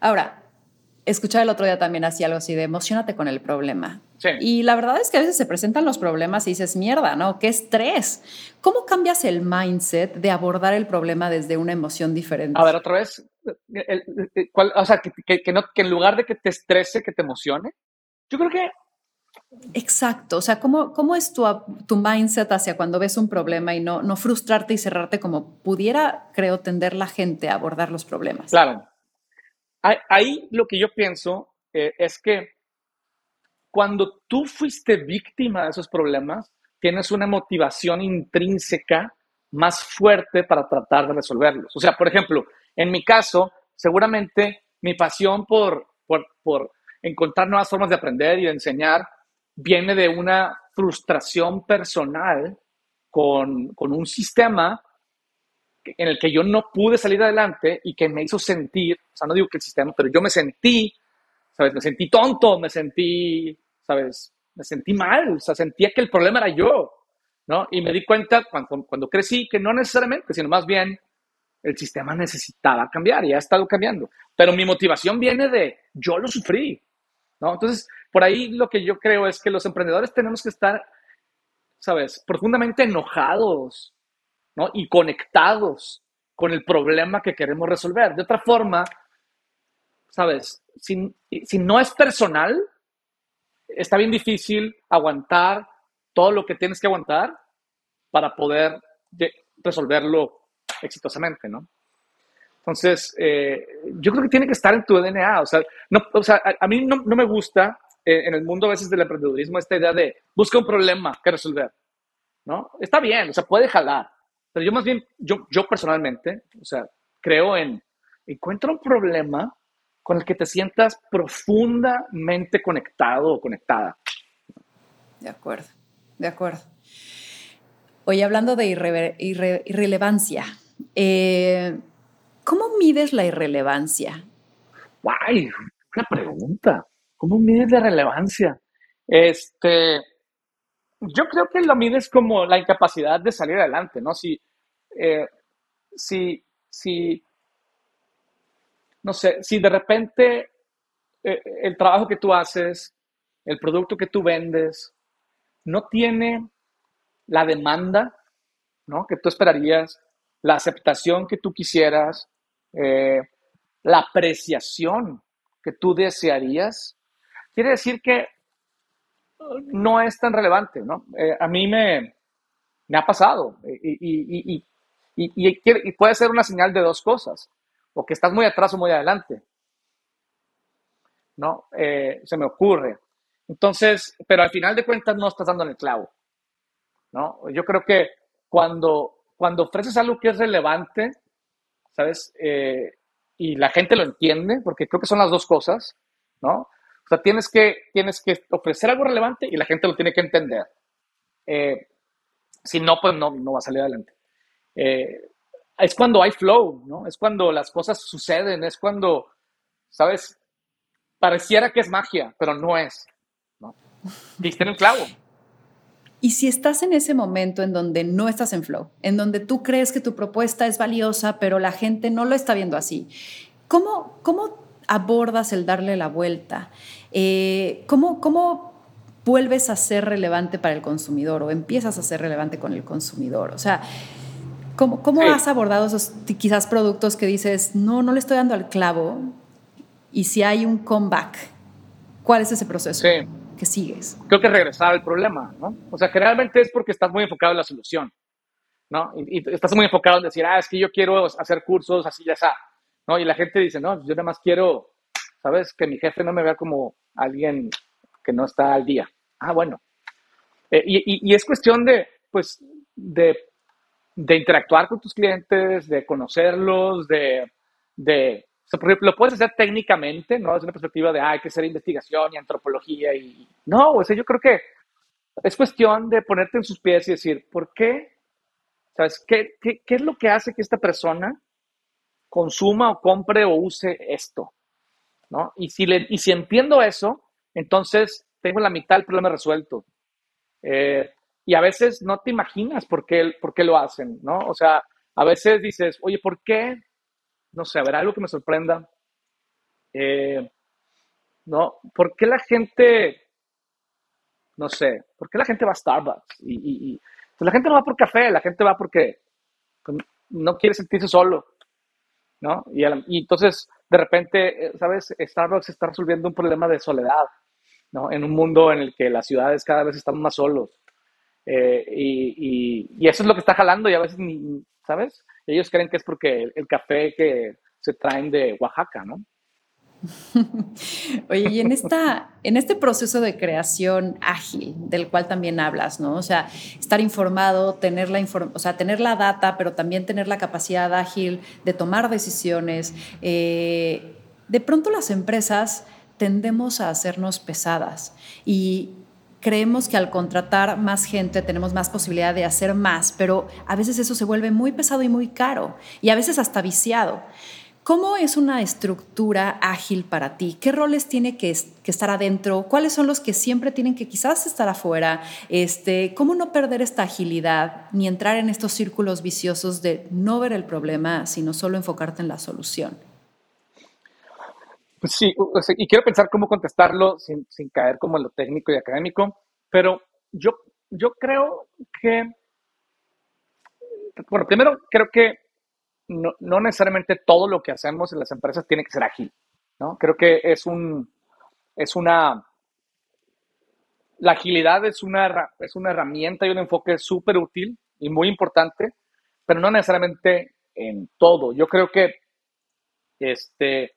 Ahora, escuchar el otro día también así algo así de emocionate con el problema. Sí. Y la verdad es que a veces se presentan los problemas y dices, mierda, ¿no? ¿Qué estrés? ¿Cómo cambias el mindset de abordar el problema desde una emoción diferente? A ver, otra vez, o sea, que, que, no, que en lugar de que te estrese, que te emocione. Yo creo que... Exacto, o sea, ¿cómo, cómo es tu, tu mindset hacia cuando ves un problema y no, no frustrarte y cerrarte como pudiera, creo, tender la gente a abordar los problemas? Claro, Ahí lo que yo pienso eh, es que cuando tú fuiste víctima de esos problemas, tienes una motivación intrínseca más fuerte para tratar de resolverlos. O sea, por ejemplo, en mi caso, seguramente mi pasión por, por, por encontrar nuevas formas de aprender y de enseñar viene de una frustración personal con, con un sistema en el que yo no pude salir adelante y que me hizo sentir, o sea, no digo que el sistema, pero yo me sentí, ¿sabes? Me sentí tonto, me sentí, ¿sabes? Me sentí mal, o sea, sentía que el problema era yo, ¿no? Y me di cuenta cuando, cuando crecí que no necesariamente, sino más bien el sistema necesitaba cambiar y ha estado cambiando. Pero mi motivación viene de yo lo sufrí, ¿no? Entonces, por ahí lo que yo creo es que los emprendedores tenemos que estar, ¿sabes? Profundamente enojados ¿no? y conectados con el problema que queremos resolver. De otra forma, ¿sabes? Si, si no es personal, está bien difícil aguantar todo lo que tienes que aguantar para poder resolverlo exitosamente, ¿no? Entonces, eh, yo creo que tiene que estar en tu DNA. O sea, no, o sea a, mí no, no, me gusta eh, en el mundo a veces del emprendedurismo esta idea de busca un problema que resolver, ¿no? Está bien, o sea, puede jalar, pero yo más bien, yo, yo personalmente, o sea, creo en, encuentra un problema con el que te sientas profundamente conectado o conectada. De acuerdo, de acuerdo. Oye, hablando de irrelevancia, eh, ¿cómo mides la irrelevancia? ¡Guay! Una pregunta. ¿Cómo mides la relevancia? Este, yo creo que lo mides como la incapacidad de salir adelante, ¿no? Si, eh, si, si, no sé, si de repente eh, el trabajo que tú haces, el producto que tú vendes, no tiene la demanda, ¿no? Que tú esperarías, la aceptación que tú quisieras, eh, la apreciación que tú desearías, quiere decir que no es tan relevante, ¿no? Eh, a mí me, ha pasado y, y, puede ser una señal de dos cosas, o que estás muy atrás o muy adelante, ¿no? Eh, se me ocurre. Entonces, pero al final de cuentas no estás dando en el clavo, ¿no? Yo creo que cuando, cuando ofreces algo que es relevante, ¿sabes? Eh, y la gente lo entiende, porque creo que son las dos cosas, ¿no? O sea, tienes que, tienes que ofrecer algo relevante y la gente lo tiene que entender. Eh, si no, pues no, no va a salir adelante. Eh, es cuando hay flow, ¿no? Es cuando las cosas suceden, es cuando, ¿sabes? Pareciera que es magia, pero no es, ¿no? Diste en el clavo. Y si estás en ese momento en donde no estás en flow, en donde tú crees que tu propuesta es valiosa, pero la gente no lo está viendo así, ¿cómo, cómo abordas el darle la vuelta? Eh, ¿cómo, ¿Cómo vuelves a ser relevante para el consumidor o empiezas a ser relevante con el consumidor? O sea, ¿cómo, cómo has abordado esos quizás productos que dices, no, no le estoy dando al clavo? Y si hay un comeback, ¿cuál es ese proceso? Sí que sigues? Creo que regresar al problema, ¿no? O sea, generalmente es porque estás muy enfocado en la solución, ¿no? Y, estás muy enfocado en decir, ah, es que yo quiero hacer cursos así ya está, ¿no? Y la gente dice, no, yo nada más quiero, ¿sabes? Que mi jefe no me vea como alguien que no está al día. Ah, bueno. Eh, y, y, es cuestión de, pues, de, de interactuar con tus clientes, de conocerlos, de, de lo puedes hacer técnicamente, ¿no? Desde una perspectiva de, ah, hay que hacer investigación y antropología y... No, o sea, yo creo que es cuestión de ponerte en sus pies y decir, ¿por qué? ¿Sabes? ¿Qué, qué, qué es lo que hace que esta persona consuma o compre o use esto? ¿No? Y si, le, y si entiendo eso, entonces tengo la mitad del problema resuelto. Eh, y a veces no te imaginas por qué, por qué lo hacen, ¿no? O sea, a veces dices, oye, ¿por qué no sé, habrá algo que me sorprenda. Eh, ¿No? ¿Por qué la gente, no sé, por qué la gente va a Starbucks? Y, pues la gente no va por café, la gente va porque pues, no quiere sentirse solo, ¿no? Y, entonces, de repente, eh, ¿sabes? Starbucks está resolviendo un problema de soledad, ¿no? En un mundo en el que las ciudades cada vez están más solos. Eh, y, eso es lo que está jalando y a veces ni, ¿sabes? Ellos creen que es porque el, café que se traen de Oaxaca, ¿no? Oye, y en, esta, en este proceso de creación ágil, del cual también hablas, ¿no? O sea, estar informado, tener la, o sea, tener la data, pero también tener la capacidad ágil de tomar decisiones. Eh, de pronto las empresas tendemos a hacernos pesadas y creemos que al contratar más gente tenemos más posibilidad de hacer más, pero a veces eso se vuelve muy pesado y muy caro y a veces hasta viciado. ¿Cómo es una estructura ágil para ti? ¿Qué roles tiene que, estar adentro? ¿Cuáles son los que siempre tienen que quizás estar afuera? Este, ¿Cómo no perder esta agilidad ni entrar en estos círculos viciosos de no ver el problema, sino solo enfocarte en la solución? Pues sí, y quiero pensar cómo contestarlo sin, sin, caer como en lo técnico y académico, pero yo, yo creo que, bueno, primero creo que no, no, necesariamente todo lo que hacemos en las empresas tiene que ser ágil, ¿no? Creo que es un, es una, la agilidad es una, es una herramienta y un enfoque súper útil y muy importante, pero no necesariamente en todo. Yo creo que, este,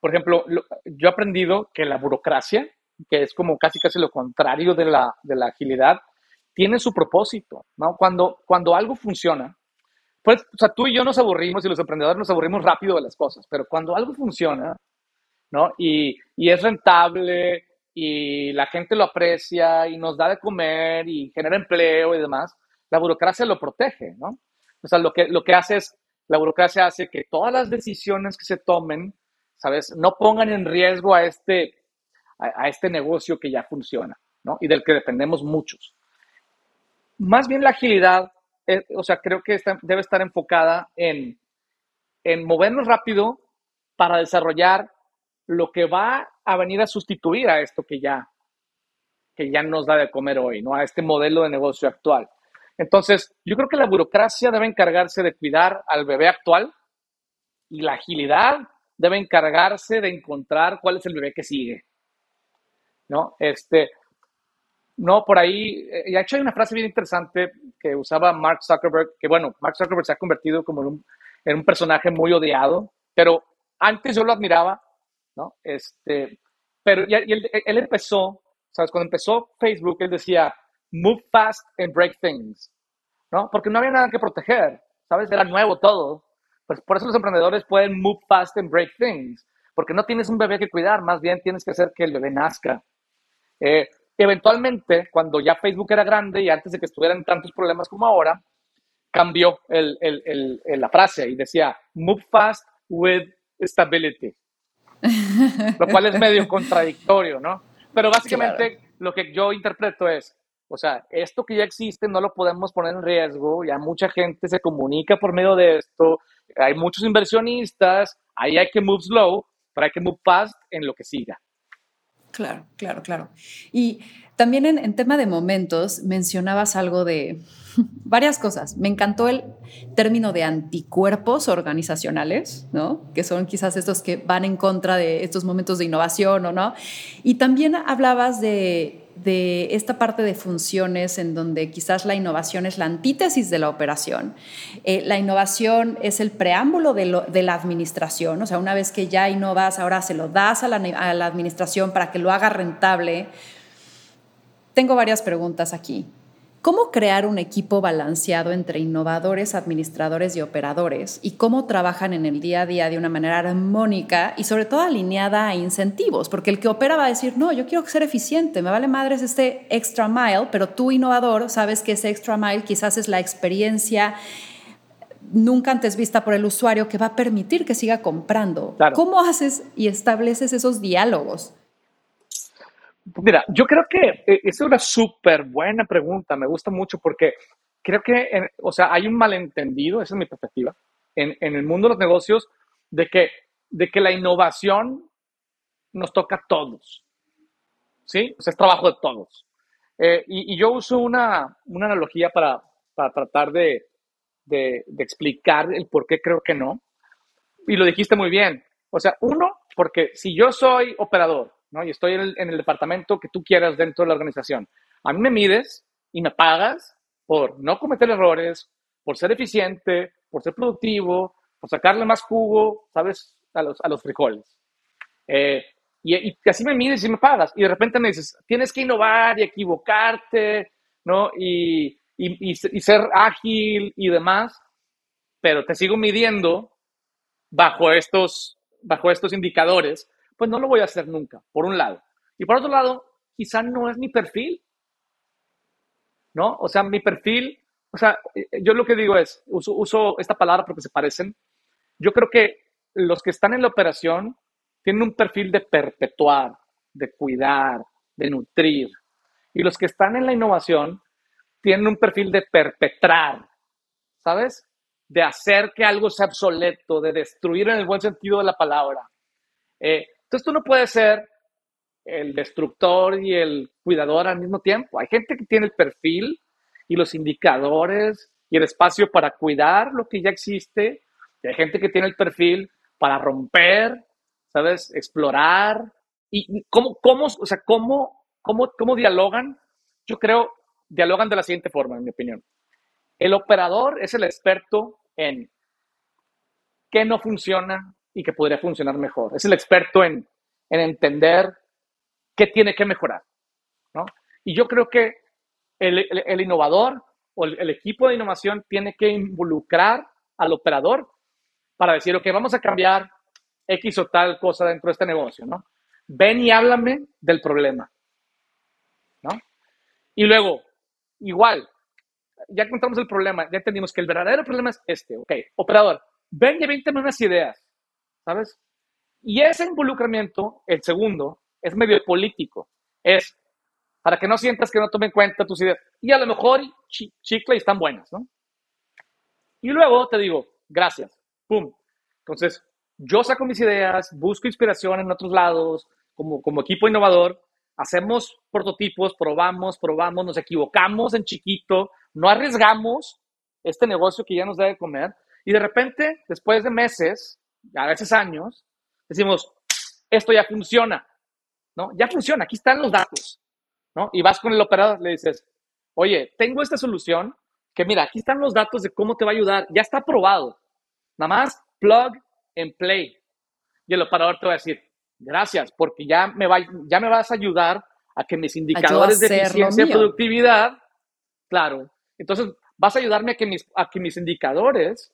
por ejemplo, yo he aprendido que la burocracia, que es como casi casi lo contrario de la, de la agilidad, tiene su propósito, ¿no? Cuando, cuando algo funciona, pues, o sea, tú y yo nos aburrimos y los emprendedores nos aburrimos rápido de las cosas, pero cuando algo funciona, ¿no? Y, y es rentable y la gente lo aprecia y nos da de comer y genera empleo y demás, la burocracia lo protege, ¿no? O sea, lo que, lo que hace es, la burocracia hace que todas las decisiones que se tomen ¿sabes? No pongan en riesgo a este, a, este negocio que ya funciona, ¿no? Y del que dependemos muchos. Más bien la agilidad, eh, o sea, creo que debe estar enfocada en, en movernos rápido para desarrollar lo que va a venir a sustituir a esto que ya, que ya nos da de comer hoy, ¿no? A este modelo de negocio actual. Entonces, yo creo que la burocracia debe encargarse de cuidar al bebé actual y la agilidad debe encargarse de encontrar cuál es el bebé que sigue. ¿No? Este, no, por ahí, eh, y de hecho hay una frase bien interesante que usaba Mark Zuckerberg, que bueno, Mark Zuckerberg se ha convertido como en un, personaje muy odiado, pero antes yo lo admiraba, ¿no? Este, pero y, él, él, empezó, ¿sabes? Cuando empezó Facebook, él decía, move fast and break things, ¿no? Porque no había nada que proteger, ¿sabes? Era nuevo todo. Pues por eso los emprendedores pueden move fast and break things, porque no tienes un bebé que cuidar, más bien tienes que hacer que el bebé nazca. Eh, eventualmente, cuando ya Facebook era grande y antes de que estuvieran tantos problemas como ahora, cambió la frase y decía, move fast with stability. Lo cual es medio contradictorio, ¿no? Pero básicamente lo que yo interpreto es, o sea, esto que ya existe no lo podemos poner en riesgo, ya mucha gente se comunica por medio de esto, hay muchos inversionistas, ahí hay que move slow, pero hay que move fast en lo que siga. Claro, claro, claro. Y también en, tema de momentos mencionabas algo de varias cosas. Me encantó el término de anticuerpos organizacionales, ¿no? Que son quizás estos que van en contra de estos momentos de innovación o no. Y también hablabas de de esta parte de funciones en donde quizás la innovación es la antítesis de la operación. Eh, la innovación es el preámbulo de, la administración, o sea, una vez que ya innovas, ahora se lo das a la, a la administración para que lo haga rentable. Tengo varias preguntas aquí. ¿Cómo crear un equipo balanceado entre innovadores, administradores y operadores? ¿Y cómo trabajan en el día a día de una manera armónica y sobre todo alineada a incentivos? Porque el que opera va a decir, no, yo quiero ser eficiente, me vale madres este extra mile, pero tú innovador sabes que ese extra mile quizás es la experiencia nunca antes vista por el usuario que va a permitir que siga comprando. ¿Cómo haces y estableces esos diálogos? Mira, yo creo que eh, es una súper buena pregunta, me gusta mucho porque creo que, o sea, hay un malentendido, esa es mi perspectiva, en, el mundo de los negocios, de que, de que la innovación nos toca a todos, ¿sí? O sea, es trabajo de todos. Eh, y, yo uso una, analogía para, tratar de, de explicar el por qué creo que no. Y lo dijiste muy bien. O sea, uno, porque si yo soy operador ¿no? Y estoy en el, departamento que tú quieras dentro de la organización. A mí me mides y me pagas por no cometer errores, por ser eficiente, por ser productivo, por sacarle más jugo, ¿sabes? A los, a los frijoles. Eh, y, y, así me mides y me pagas. Y de repente me dices, tienes que innovar y equivocarte, ¿no? Y, y, y, ser ágil y demás, pero te sigo midiendo bajo estos, bajo estos indicadores pues no lo voy a hacer nunca, por un lado. Y por otro lado, quizá no es mi perfil, ¿no? O sea, mi perfil, o sea, eh, yo lo que digo es, uso, esta palabra porque se parecen. Yo creo que los que están en la operación tienen un perfil de perpetuar, de cuidar, de nutrir. Y los que están en la innovación tienen un perfil de perpetrar, ¿sabes? De hacer que algo sea obsoleto, de destruir en el buen sentido de la palabra. Eh, entonces tú no puedes ser el destructor y el cuidador al mismo tiempo. Hay gente que tiene el perfil y los indicadores y el espacio para cuidar lo que ya existe. Y hay gente que tiene el perfil para romper, ¿sabes? Explorar. ¿Y cómo, cómo, o sea, cómo, cómo, cómo dialogan? Yo creo, dialogan de la siguiente forma, en mi opinión. El operador es el experto en qué no funciona, y que podría funcionar mejor. Es el experto en, entender qué tiene que mejorar. ¿no? Y yo creo que el, innovador o el, equipo de innovación tiene que involucrar al operador para decir, ok, vamos a cambiar X o tal cosa dentro de este negocio, ¿no? Ven y háblame del problema, ¿no? Y luego, igual, ya encontramos el problema, ya entendimos que el verdadero problema es este, ok, operador, ven y véntame unas ideas. ¿Sabes? Y ese involucramiento, el segundo, es medio político. Es para que no sientas que no tomen en cuenta tus ideas. Y a lo mejor chicle y están buenas, ¿no? Y luego te digo, gracias. ¡Pum! Entonces, yo saco mis ideas, busco inspiración en otros lados, como, como equipo innovador, hacemos prototipos, probamos, probamos, nos equivocamos en chiquito, no arriesgamos este negocio que ya nos debe comer. Y de repente, después de meses, a veces años, decimos, esto ya funciona, ¿no? Ya funciona, aquí están los datos, ¿no? Y vas con el operador, le dices, oye, tengo esta solución que mira, aquí están los datos de cómo te va a ayudar, ya está aprobado, nada más plug and play. Y el operador te va a decir, gracias, porque ya me, va, ya me vas a ayudar a que mis indicadores de eficiencia y productividad, claro, entonces vas a ayudarme a que mis, a que mis indicadores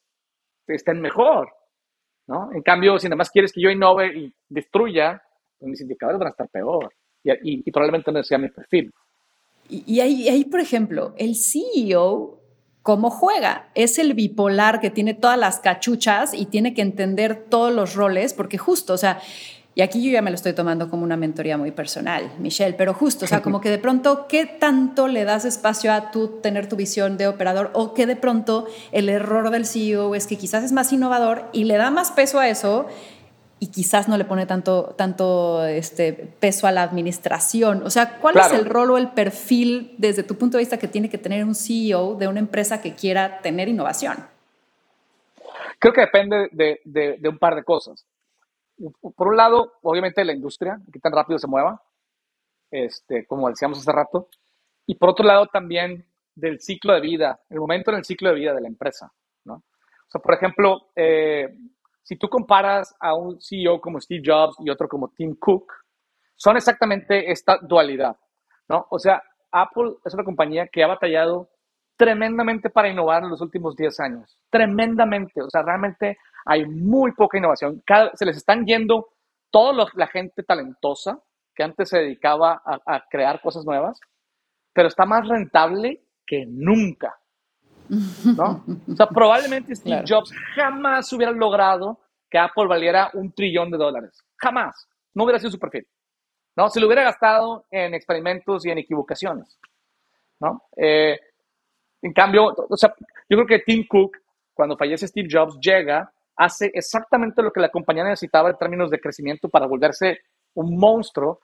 estén mejor. ¿No? En cambio, si nada más quieres que yo innove y destruya, pues mis indicadores van a estar peor y, probablemente no sea mi perfil. Y, ahí, ahí, por ejemplo, el CEO, ¿cómo juega? Es el bipolar que tiene todas las cachuchas y tiene que entender todos los roles, porque justo, o sea, y aquí yo ya me lo estoy tomando como una mentoría muy personal, Michelle, pero justo, o sea, como que de pronto, ¿qué tanto le das espacio a tú tener tu visión de operador o que de pronto el error del CEO es que quizás es más innovador y le da más peso a eso y quizás no le pone tanto, tanto este, peso a la administración. O sea, ¿cuál es el rol o el perfil desde tu punto de vista que tiene que tener un CEO de una empresa que quiera tener innovación? Creo que depende de, de un par de cosas por un lado, obviamente la industria, que tan rápido se mueva, este, como decíamos hace rato, y por otro lado también del ciclo de vida, el momento en el ciclo de vida de la empresa, ¿no? Por ejemplo, eh, si tú comparas a un CEO como Steve Jobs y otro como Tim Cook, son exactamente esta dualidad, ¿no? O sea, Apple es una compañía que ha batallado tremendamente para innovar en los últimos 10 años, tremendamente, o sea, realmente hay muy poca innovación. se les están yendo toda la gente talentosa que antes se dedicaba a, crear cosas nuevas, pero está más rentable que nunca. ¿no? O sea, probablemente Steve Jobs jamás hubiera logrado que Apple valiera un trillón de dólares. Jamás. No hubiera sido su perfil. ¿no? Se lo hubiera gastado en experimentos y en equivocaciones. ¿no? Eh, en cambio, o sea, yo creo que Tim Cook, cuando fallece Steve Jobs, llega hace exactamente lo que la compañía necesitaba en términos de crecimiento para volverse un monstruo,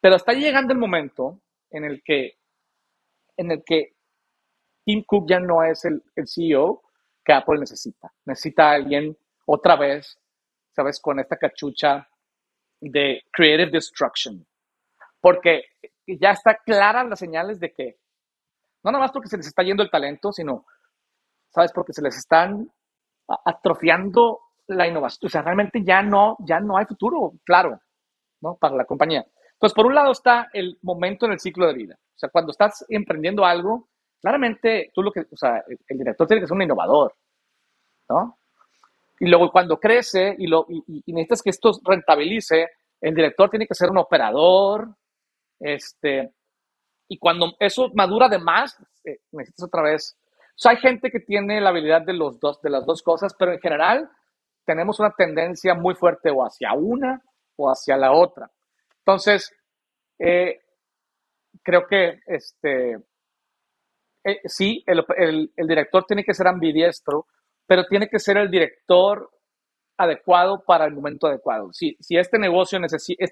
pero está llegando el momento en el que, en el que Tim Cook ya no es el, el CEO que Apple necesita. Necesita a alguien otra vez, ¿sabes? Con esta cachucha de creative destruction. Porque ya está clara las señales de que, no nada más porque se les está yendo el talento, sino, ¿sabes? Porque se les están atrofiando la innovación. O sea, realmente ya no, ya no hay futuro, claro, ¿no? Para la compañía. Entonces, por un lado está el momento en el ciclo de vida. O sea, cuando estás emprendiendo algo, claramente tú lo que, o sea, el, director tiene que ser un innovador, ¿no? Y luego cuando crece y, lo, y, necesitas que esto rentabilice, el director tiene que ser un operador, este, y cuando eso madura de más, eh, necesitas otra vez hay gente que tiene la habilidad de, los dos, de las dos cosas, pero en general tenemos una tendencia muy fuerte o hacia una o hacia la otra. Entonces, eh, creo que este, eh, sí, el, director tiene que ser ambidiestro, pero tiene que ser el director adecuado para el momento adecuado. Si, si este negocio necesita,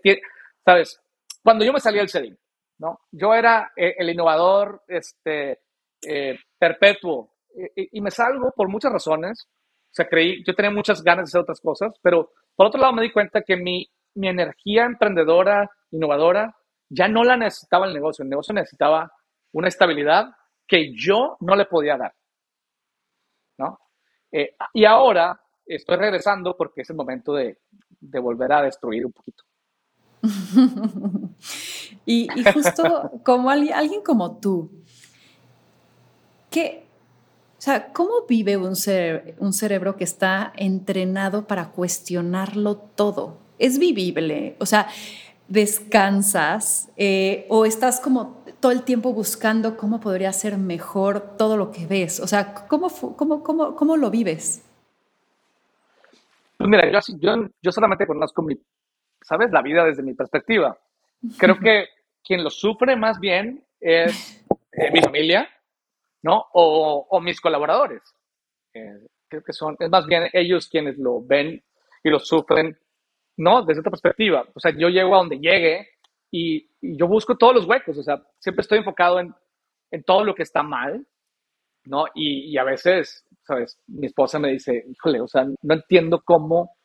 sabes, cuando yo me salí del CEDIM, ¿no? Yo era eh, el innovador, este, eh, perpetuo. Y, me salgo por muchas razones. O sea, creí, yo tenía muchas ganas de hacer otras cosas, pero por otro lado me di cuenta que mi, mi energía emprendedora, innovadora, ya no la necesitaba el negocio. El negocio necesitaba una estabilidad que yo no le podía dar. ¿no? Eh, y ahora estoy regresando porque es el momento de, de volver a destruir un poquito. y, justo como alguien como tú, o sea, ¿cómo vive un, cerebro que está entrenado para cuestionarlo todo? ¿Es vivible? O sea, ¿descansas eh, o estás como todo el tiempo buscando cómo podría ser mejor todo lo que ves? O sea, ¿cómo, cómo, cómo, cómo lo vives? Pues mira, yo, yo solamente conozco mi, ¿sabes? La vida desde mi perspectiva. Creo que quien lo sufre más bien es eh, mi familia, ¿no? O, mis colaboradores. Eh, creo que son, es más bien ellos quienes lo ven y lo sufren, ¿no? Desde otra perspectiva. O sea, yo llego a donde llegue y, yo busco todos los huecos, o sea, siempre estoy enfocado en, en todo lo que está mal, ¿no? Y, y, a veces, ¿sabes? Mi esposa me dice, híjole, o sea, no entiendo cómo,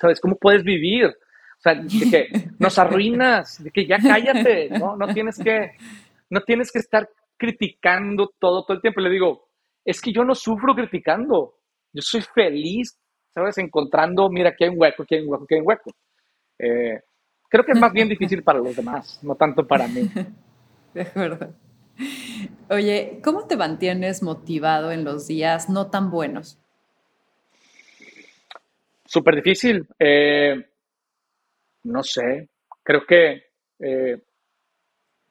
¿sabes? ¿Cómo puedes vivir? O sea, de que nos arruinas, de que ya cállate, ¿no? No tienes que, no tienes que estar criticando todo, todo el tiempo. Le digo, es que yo no sufro criticando. Yo soy feliz, ¿sabes? Encontrando, mira, aquí hay un hueco, aquí hay un hueco, aquí hay un hueco. Eh, creo que es más bien difícil para los demás, no tanto para mí. De acuerdo. Oye, ¿cómo te mantienes motivado en los días no tan buenos? Súper difícil. Eh, no sé. Creo que eh,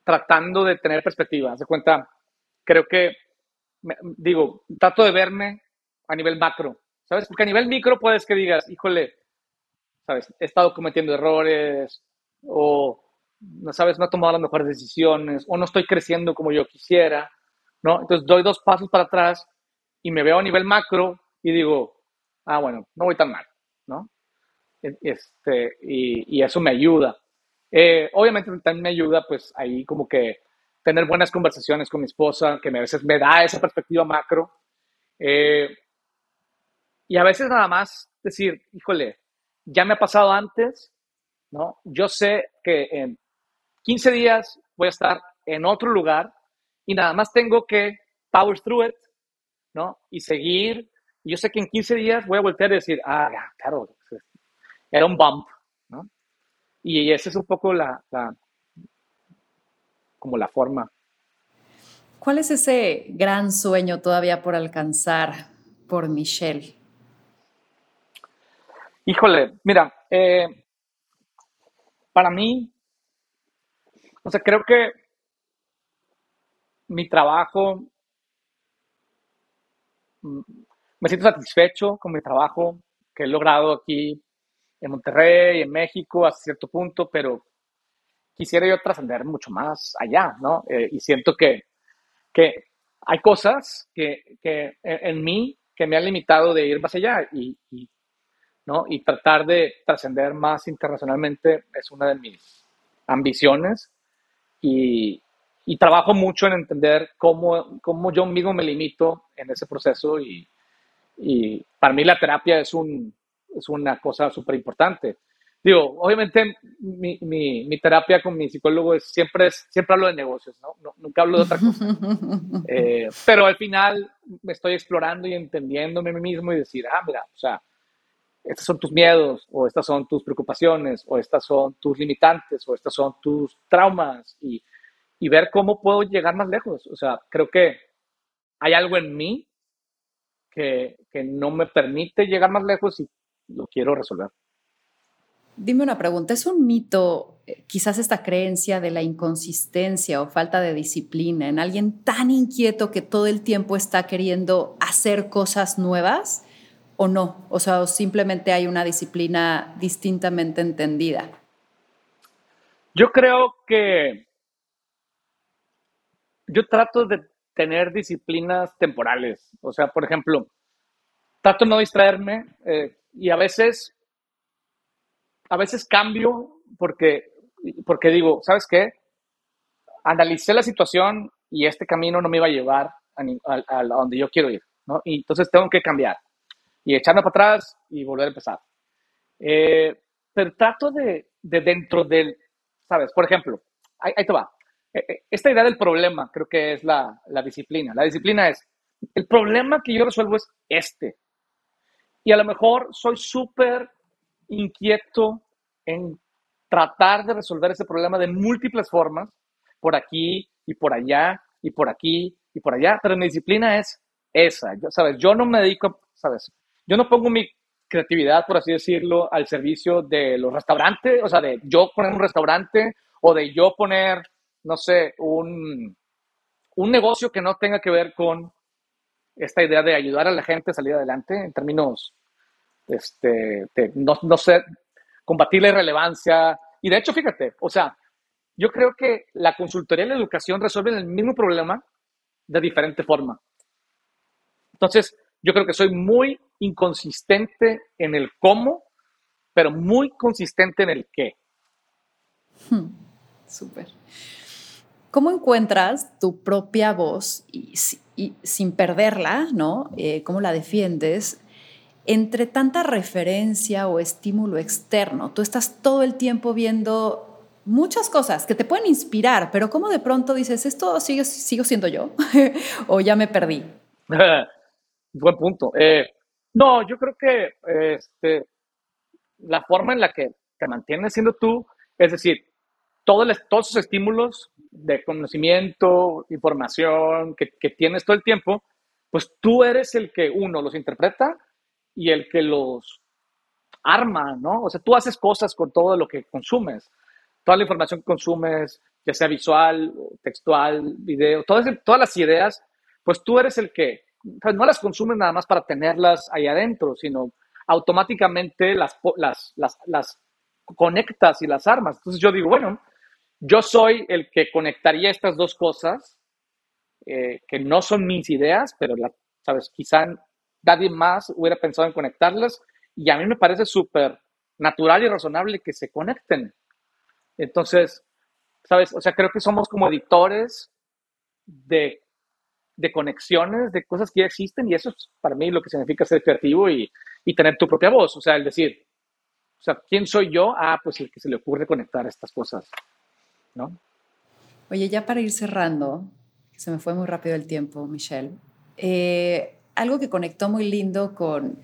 tratando de tener perspectiva, se cuenta, creo que, digo, trato de verme a nivel macro, ¿sabes? Porque a nivel micro puedes que digas, híjole, ¿sabes? He estado cometiendo errores o, no sabes, no he tomado las mejores decisiones o no estoy creciendo como yo quisiera, ¿no? Entonces doy dos pasos para atrás y me veo a nivel macro y digo, ah, bueno, no voy tan mal, este, y, y eso me ayuda. Eh, obviamente también me ayuda, pues ahí como que tener buenas conversaciones con mi esposa, que a veces me da esa perspectiva macro. Eh, y a veces nada más decir, híjole, ya me ha pasado antes, ¿no? Yo sé que en 15 días voy a estar en otro lugar y nada más tengo que power through it, ¿no? Y seguir. yo sé que en 15 días voy a voltear y decir, ah, claro, era un bump, ¿no? Y esa es un poco la, la como la forma. ¿Cuál es ese gran sueño todavía por alcanzar por Michelle? Híjole, mira, eh, para mí, o sea, creo que mi trabajo, mm, me siento satisfecho con mi trabajo que he logrado aquí en Monterrey, en México, hasta cierto punto, pero quisiera yo trascender mucho más allá, ¿no? Eh, y siento que, que hay cosas que, que, en mí que me han limitado de ir más allá y, ¿no? y tratar de trascender más internacionalmente es una de mis ambiciones y, y trabajo mucho en entender cómo, cómo, yo mismo me limito en ese proceso y, y para mí la terapia es un, es una cosa súper importante. Digo, obviamente mi, mi, mi, terapia con mi psicólogo es siempre, es, siempre hablo de negocios, ¿no? nunca hablo de otra cosa. Eh, pero al final me estoy explorando y entendiéndome a mí mismo y decir, ah, mira, o sea, estos son tus miedos, o estas son tus preocupaciones, o estas son tus limitantes, o estas son tus traumas, y, y ver cómo puedo llegar más lejos. O sea, creo que hay algo en mí que, que no me permite llegar más lejos y lo quiero resolver. Dime una pregunta, ¿es un mito eh, quizás esta creencia de la inconsistencia o falta de disciplina en alguien tan inquieto que todo el tiempo está queriendo hacer cosas nuevas o no? O sea, simplemente hay una disciplina distintamente entendida. Yo creo que yo trato de tener disciplinas temporales. O sea, por ejemplo, trato de no distraerme. Eh, y a veces, a veces cambio porque, porque digo, ¿sabes qué? Analicé la situación y este camino no me iba a llevar a, donde yo quiero ir, ¿no? Y entonces tengo que cambiar y echarme para atrás y volver a empezar. Eh, pero trato de, de, dentro del, ¿sabes? Por ejemplo, ahí, te va. Eh, eh, esta idea del problema creo que es la, la disciplina. La disciplina es, el problema que yo resuelvo es este. Y a lo mejor soy súper inquieto en tratar de resolver ese problema de múltiples formas, por aquí y por allá y por aquí y por allá, pero mi disciplina es esa, ¿sabes? Yo no me dedico, ¿sabes? Yo no pongo mi creatividad, por así decirlo, al servicio de los restaurantes, o sea, de yo poner un restaurante o de yo poner, no sé, un, un negocio que no tenga que ver con esta idea de ayudar a la gente a salir adelante en términos, este, de no, no sé, combatir la irrelevancia. Y de hecho, fíjate, o sea, yo creo que la consultoría y la educación resuelven el mismo problema de diferente forma. Entonces, yo creo que soy muy inconsistente en el cómo, pero muy consistente en el qué. Hmm, súper. ¿Cómo encuentras tu propia voz y, sin perderla, ¿no? Eh, ¿Cómo la defiendes entre tanta referencia o estímulo externo? Tú estás todo el tiempo viendo muchas cosas que te pueden inspirar, pero ¿cómo de pronto dices, esto sigue, sigo siendo yo o ya me perdí? Buen punto. Eh, no, yo creo que este, la forma en la que te mantienes siendo tú, es decir, todos esos estímulos de conocimiento, información que, que, tienes todo el tiempo, pues tú eres el que uno los interpreta y el que los arma, ¿no? O sea, tú haces cosas con todo lo que consumes. Toda la información que consumes, ya sea visual, textual, video, todas, todas las ideas, pues tú eres el que, no las consumes nada más para tenerlas ahí adentro, sino automáticamente las, las, las, las conectas y las armas. Entonces yo digo, bueno, yo soy el que conectaría estas dos cosas, eh, que no son mis ideas, pero, la, ¿sabes? Quizá nadie más hubiera pensado en conectarlas y a mí me parece súper natural y razonable que se conecten. Entonces, ¿sabes? O sea, creo que somos como editores de, de conexiones, de cosas que ya existen y eso es para mí lo que significa ser creativo y, y tener tu propia voz. O sea, el decir, o sea, ¿quién soy yo? Ah, pues el que se le ocurre conectar estas cosas, ¿no? Oye, ya para ir cerrando, se me fue muy rápido el tiempo, Michelle. Eh, algo que conectó muy lindo con,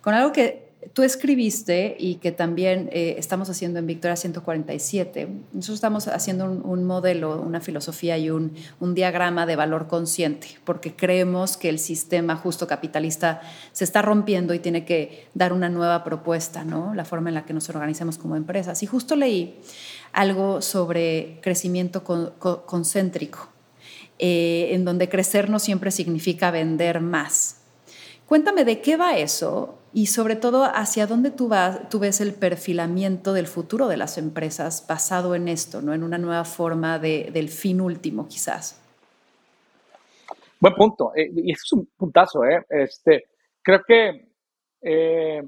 con algo que tú escribiste y que también eh, estamos haciendo en Victoria 147. Nosotros estamos haciendo un, modelo, una filosofía y un, diagrama de valor consciente, porque creemos que el sistema justo capitalista se está rompiendo y tiene que dar una nueva propuesta, ¿no? La forma en la que nos organizamos como empresas. Y justo leí algo sobre crecimiento concéntrico eh, en donde crecer no siempre significa vender más. Cuéntame de qué va eso y sobre todo hacia dónde tú, vas, tú ves el perfilamiento del futuro de las empresas basado en esto, ¿no? en una nueva forma de, del fin último quizás. Buen punto. Eh, y eso es un puntazo. ¿eh? Este, creo que eh,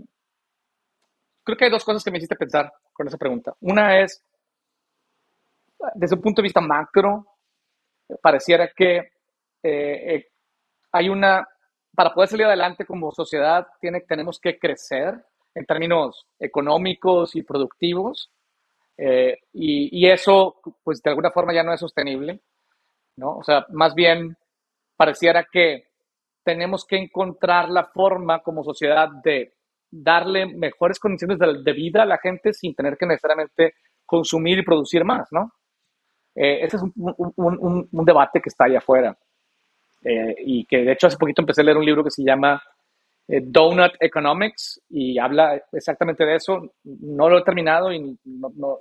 creo que hay dos cosas que me hiciste pensar con esa pregunta. Una es, desde un punto de vista macro, pareciera que eh, eh, hay una, para poder salir adelante como sociedad, tiene, tenemos que crecer en términos económicos y productivos, eh, y, y, eso, pues de alguna forma ya no es sostenible, ¿no? O sea, más bien pareciera que tenemos que encontrar la forma como sociedad de darle mejores condiciones de, de vida a la gente sin tener que necesariamente consumir y producir más, ¿no? Eh, ese es un, debate que está allá afuera. Eh, y que de hecho hace poquito empecé a leer un libro que se llama eh, Donut Economics y habla exactamente de eso. No lo he terminado y no,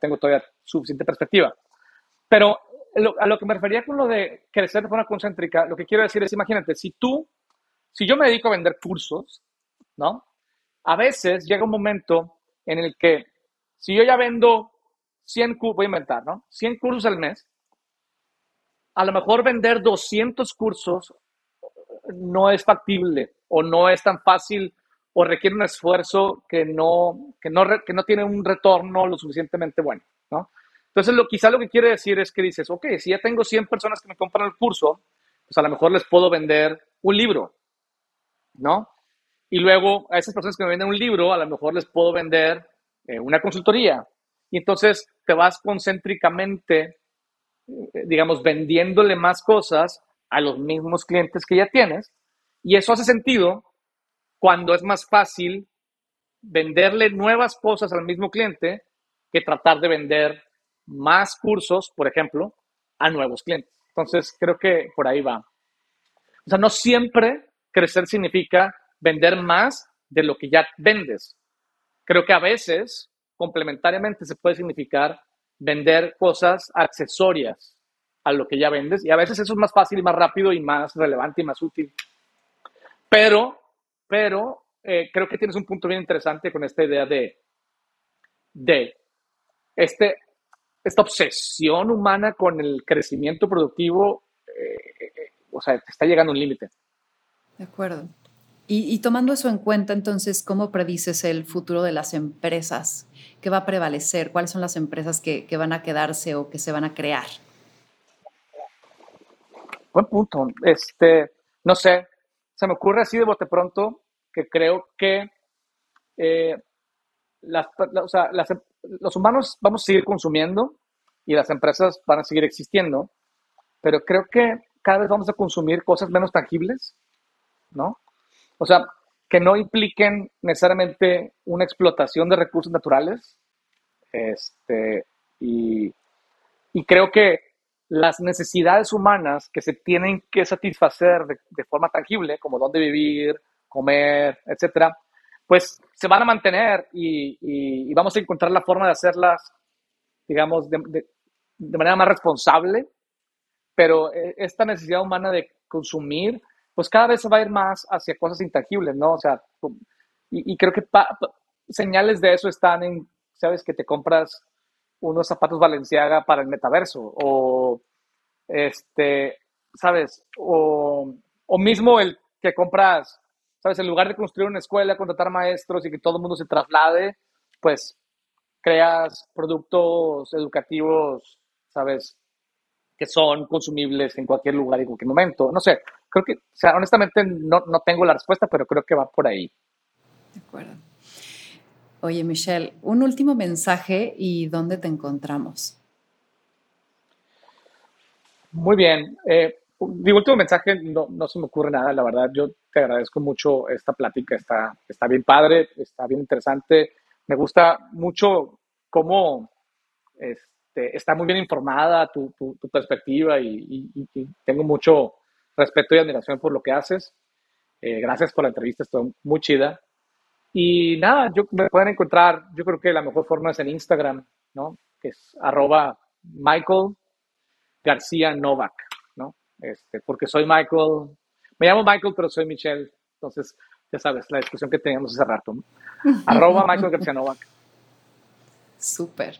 tengo todavía suficiente perspectiva. Pero a lo que me refería con lo de crecer de forma concéntrica, lo que quiero decir es, imagínate, si tú, si yo me dedico a vender cursos, ¿no? A veces llega un momento en el que si yo ya vendo 100, voy a inventar, ¿no? 100 cursos al mes, a lo mejor vender 200 cursos no es factible o no es tan fácil o requiere un esfuerzo que no, que no, que no tiene un retorno lo suficientemente bueno, ¿no? Entonces, lo, quizá lo que quiere decir es que dices, ok, si ya tengo 100 personas que me compran el curso, pues a lo mejor les puedo vender un libro, ¿no? Y luego a esas personas que me venden un libro, a lo mejor les puedo vender eh, una consultoría, y entonces te vas concéntricamente, digamos, vendiéndole más cosas a los mismos clientes que ya tienes. Y eso hace sentido cuando es más fácil venderle nuevas cosas al mismo cliente que tratar de vender más cursos, por ejemplo, a nuevos clientes. Entonces, creo que por ahí va. O sea, no siempre crecer significa vender más de lo que ya vendes. Creo que a veces complementariamente se puede significar vender cosas accesorias a lo que ya vendes y a veces eso es más fácil más rápido y más relevante y más útil. Pero, pero eh, creo que tienes un punto bien interesante con esta idea de, de este, esta obsesión humana con el crecimiento productivo, eh, eh, o sea, está llegando un límite. De acuerdo. Y, tomando eso en cuenta, entonces, ¿cómo predices el futuro de las empresas? ¿Qué va a prevalecer? ¿Cuáles son las empresas que, van a quedarse o que se van a crear? Buen punto. Este, no sé, se me ocurre así de bote pronto que creo que eh, em, los humanos vamos a seguir consumiendo y las empresas van a seguir existiendo, pero creo que cada vez vamos a consumir cosas menos tangibles, ¿no? O sea, que no impliquen necesariamente una explotación de recursos naturales. Este, y, creo que las necesidades humanas que se tienen que satisfacer de, forma tangible, como dónde vivir, comer, etcétera, pues se van a mantener y, vamos a encontrar la forma de hacerlas, digamos, de, de, manera más responsable, pero eh, esta necesidad humana de consumir, pues cada vez se va a ir más hacia cosas intangibles, ¿no? O sea, y, creo que señales de eso están en, sabes, que te compras unos zapatos Valenciaga para el metaverso o, este, sabes, o, o mismo el que compras ¿sabes? En lugar de construir una escuela, contratar maestros y que todo el mundo se traslade, pues creas productos educativos, ¿sabes? Que son consumibles en cualquier lugar y en cualquier momento. No sé, creo que, o sea, honestamente no, no tengo la respuesta, pero creo que va por ahí. De acuerdo. Oye, Michelle, un último mensaje y dónde te encontramos. Muy bien. Eh, mi último mensaje, no, no, se me ocurre nada, la verdad. Yo te agradezco mucho esta plática, está, está bien padre, está bien interesante. Me gusta mucho cómo este, está muy bien informada tu, tu, perspectiva y, tengo mucho respeto y admiración por lo que haces. Eh, gracias por la entrevista, estuvo muy chida. Y nada, yo, me pueden encontrar, yo creo que la mejor forma es en Instagram, ¿no? Que es arroba Michael García Novak. Este, porque soy Michael, me llamo Michael, pero soy Michelle, entonces ya sabes, la discusión que teníamos hace rato. Arroba Michael García Novak. Súper.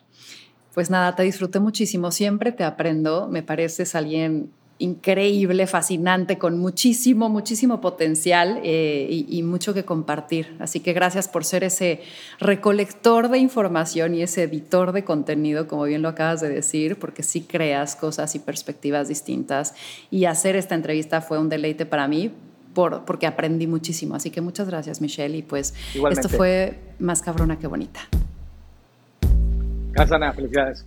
Pues nada, te disfruté muchísimo, siempre te aprendo, me pareces alguien increíble, fascinante, con muchísimo, muchísimo potencial eh, y, mucho que compartir. Así que gracias por ser ese recolector de información y ese editor de contenido, como bien lo acabas de decir, porque sí creas cosas y perspectivas distintas. Y hacer esta entrevista fue un deleite para mí. Por, porque aprendí muchísimo. Así que muchas gracias, Michelle. Y pues esto fue más cabrona que bonita. Gracias, Ana. Felicidades.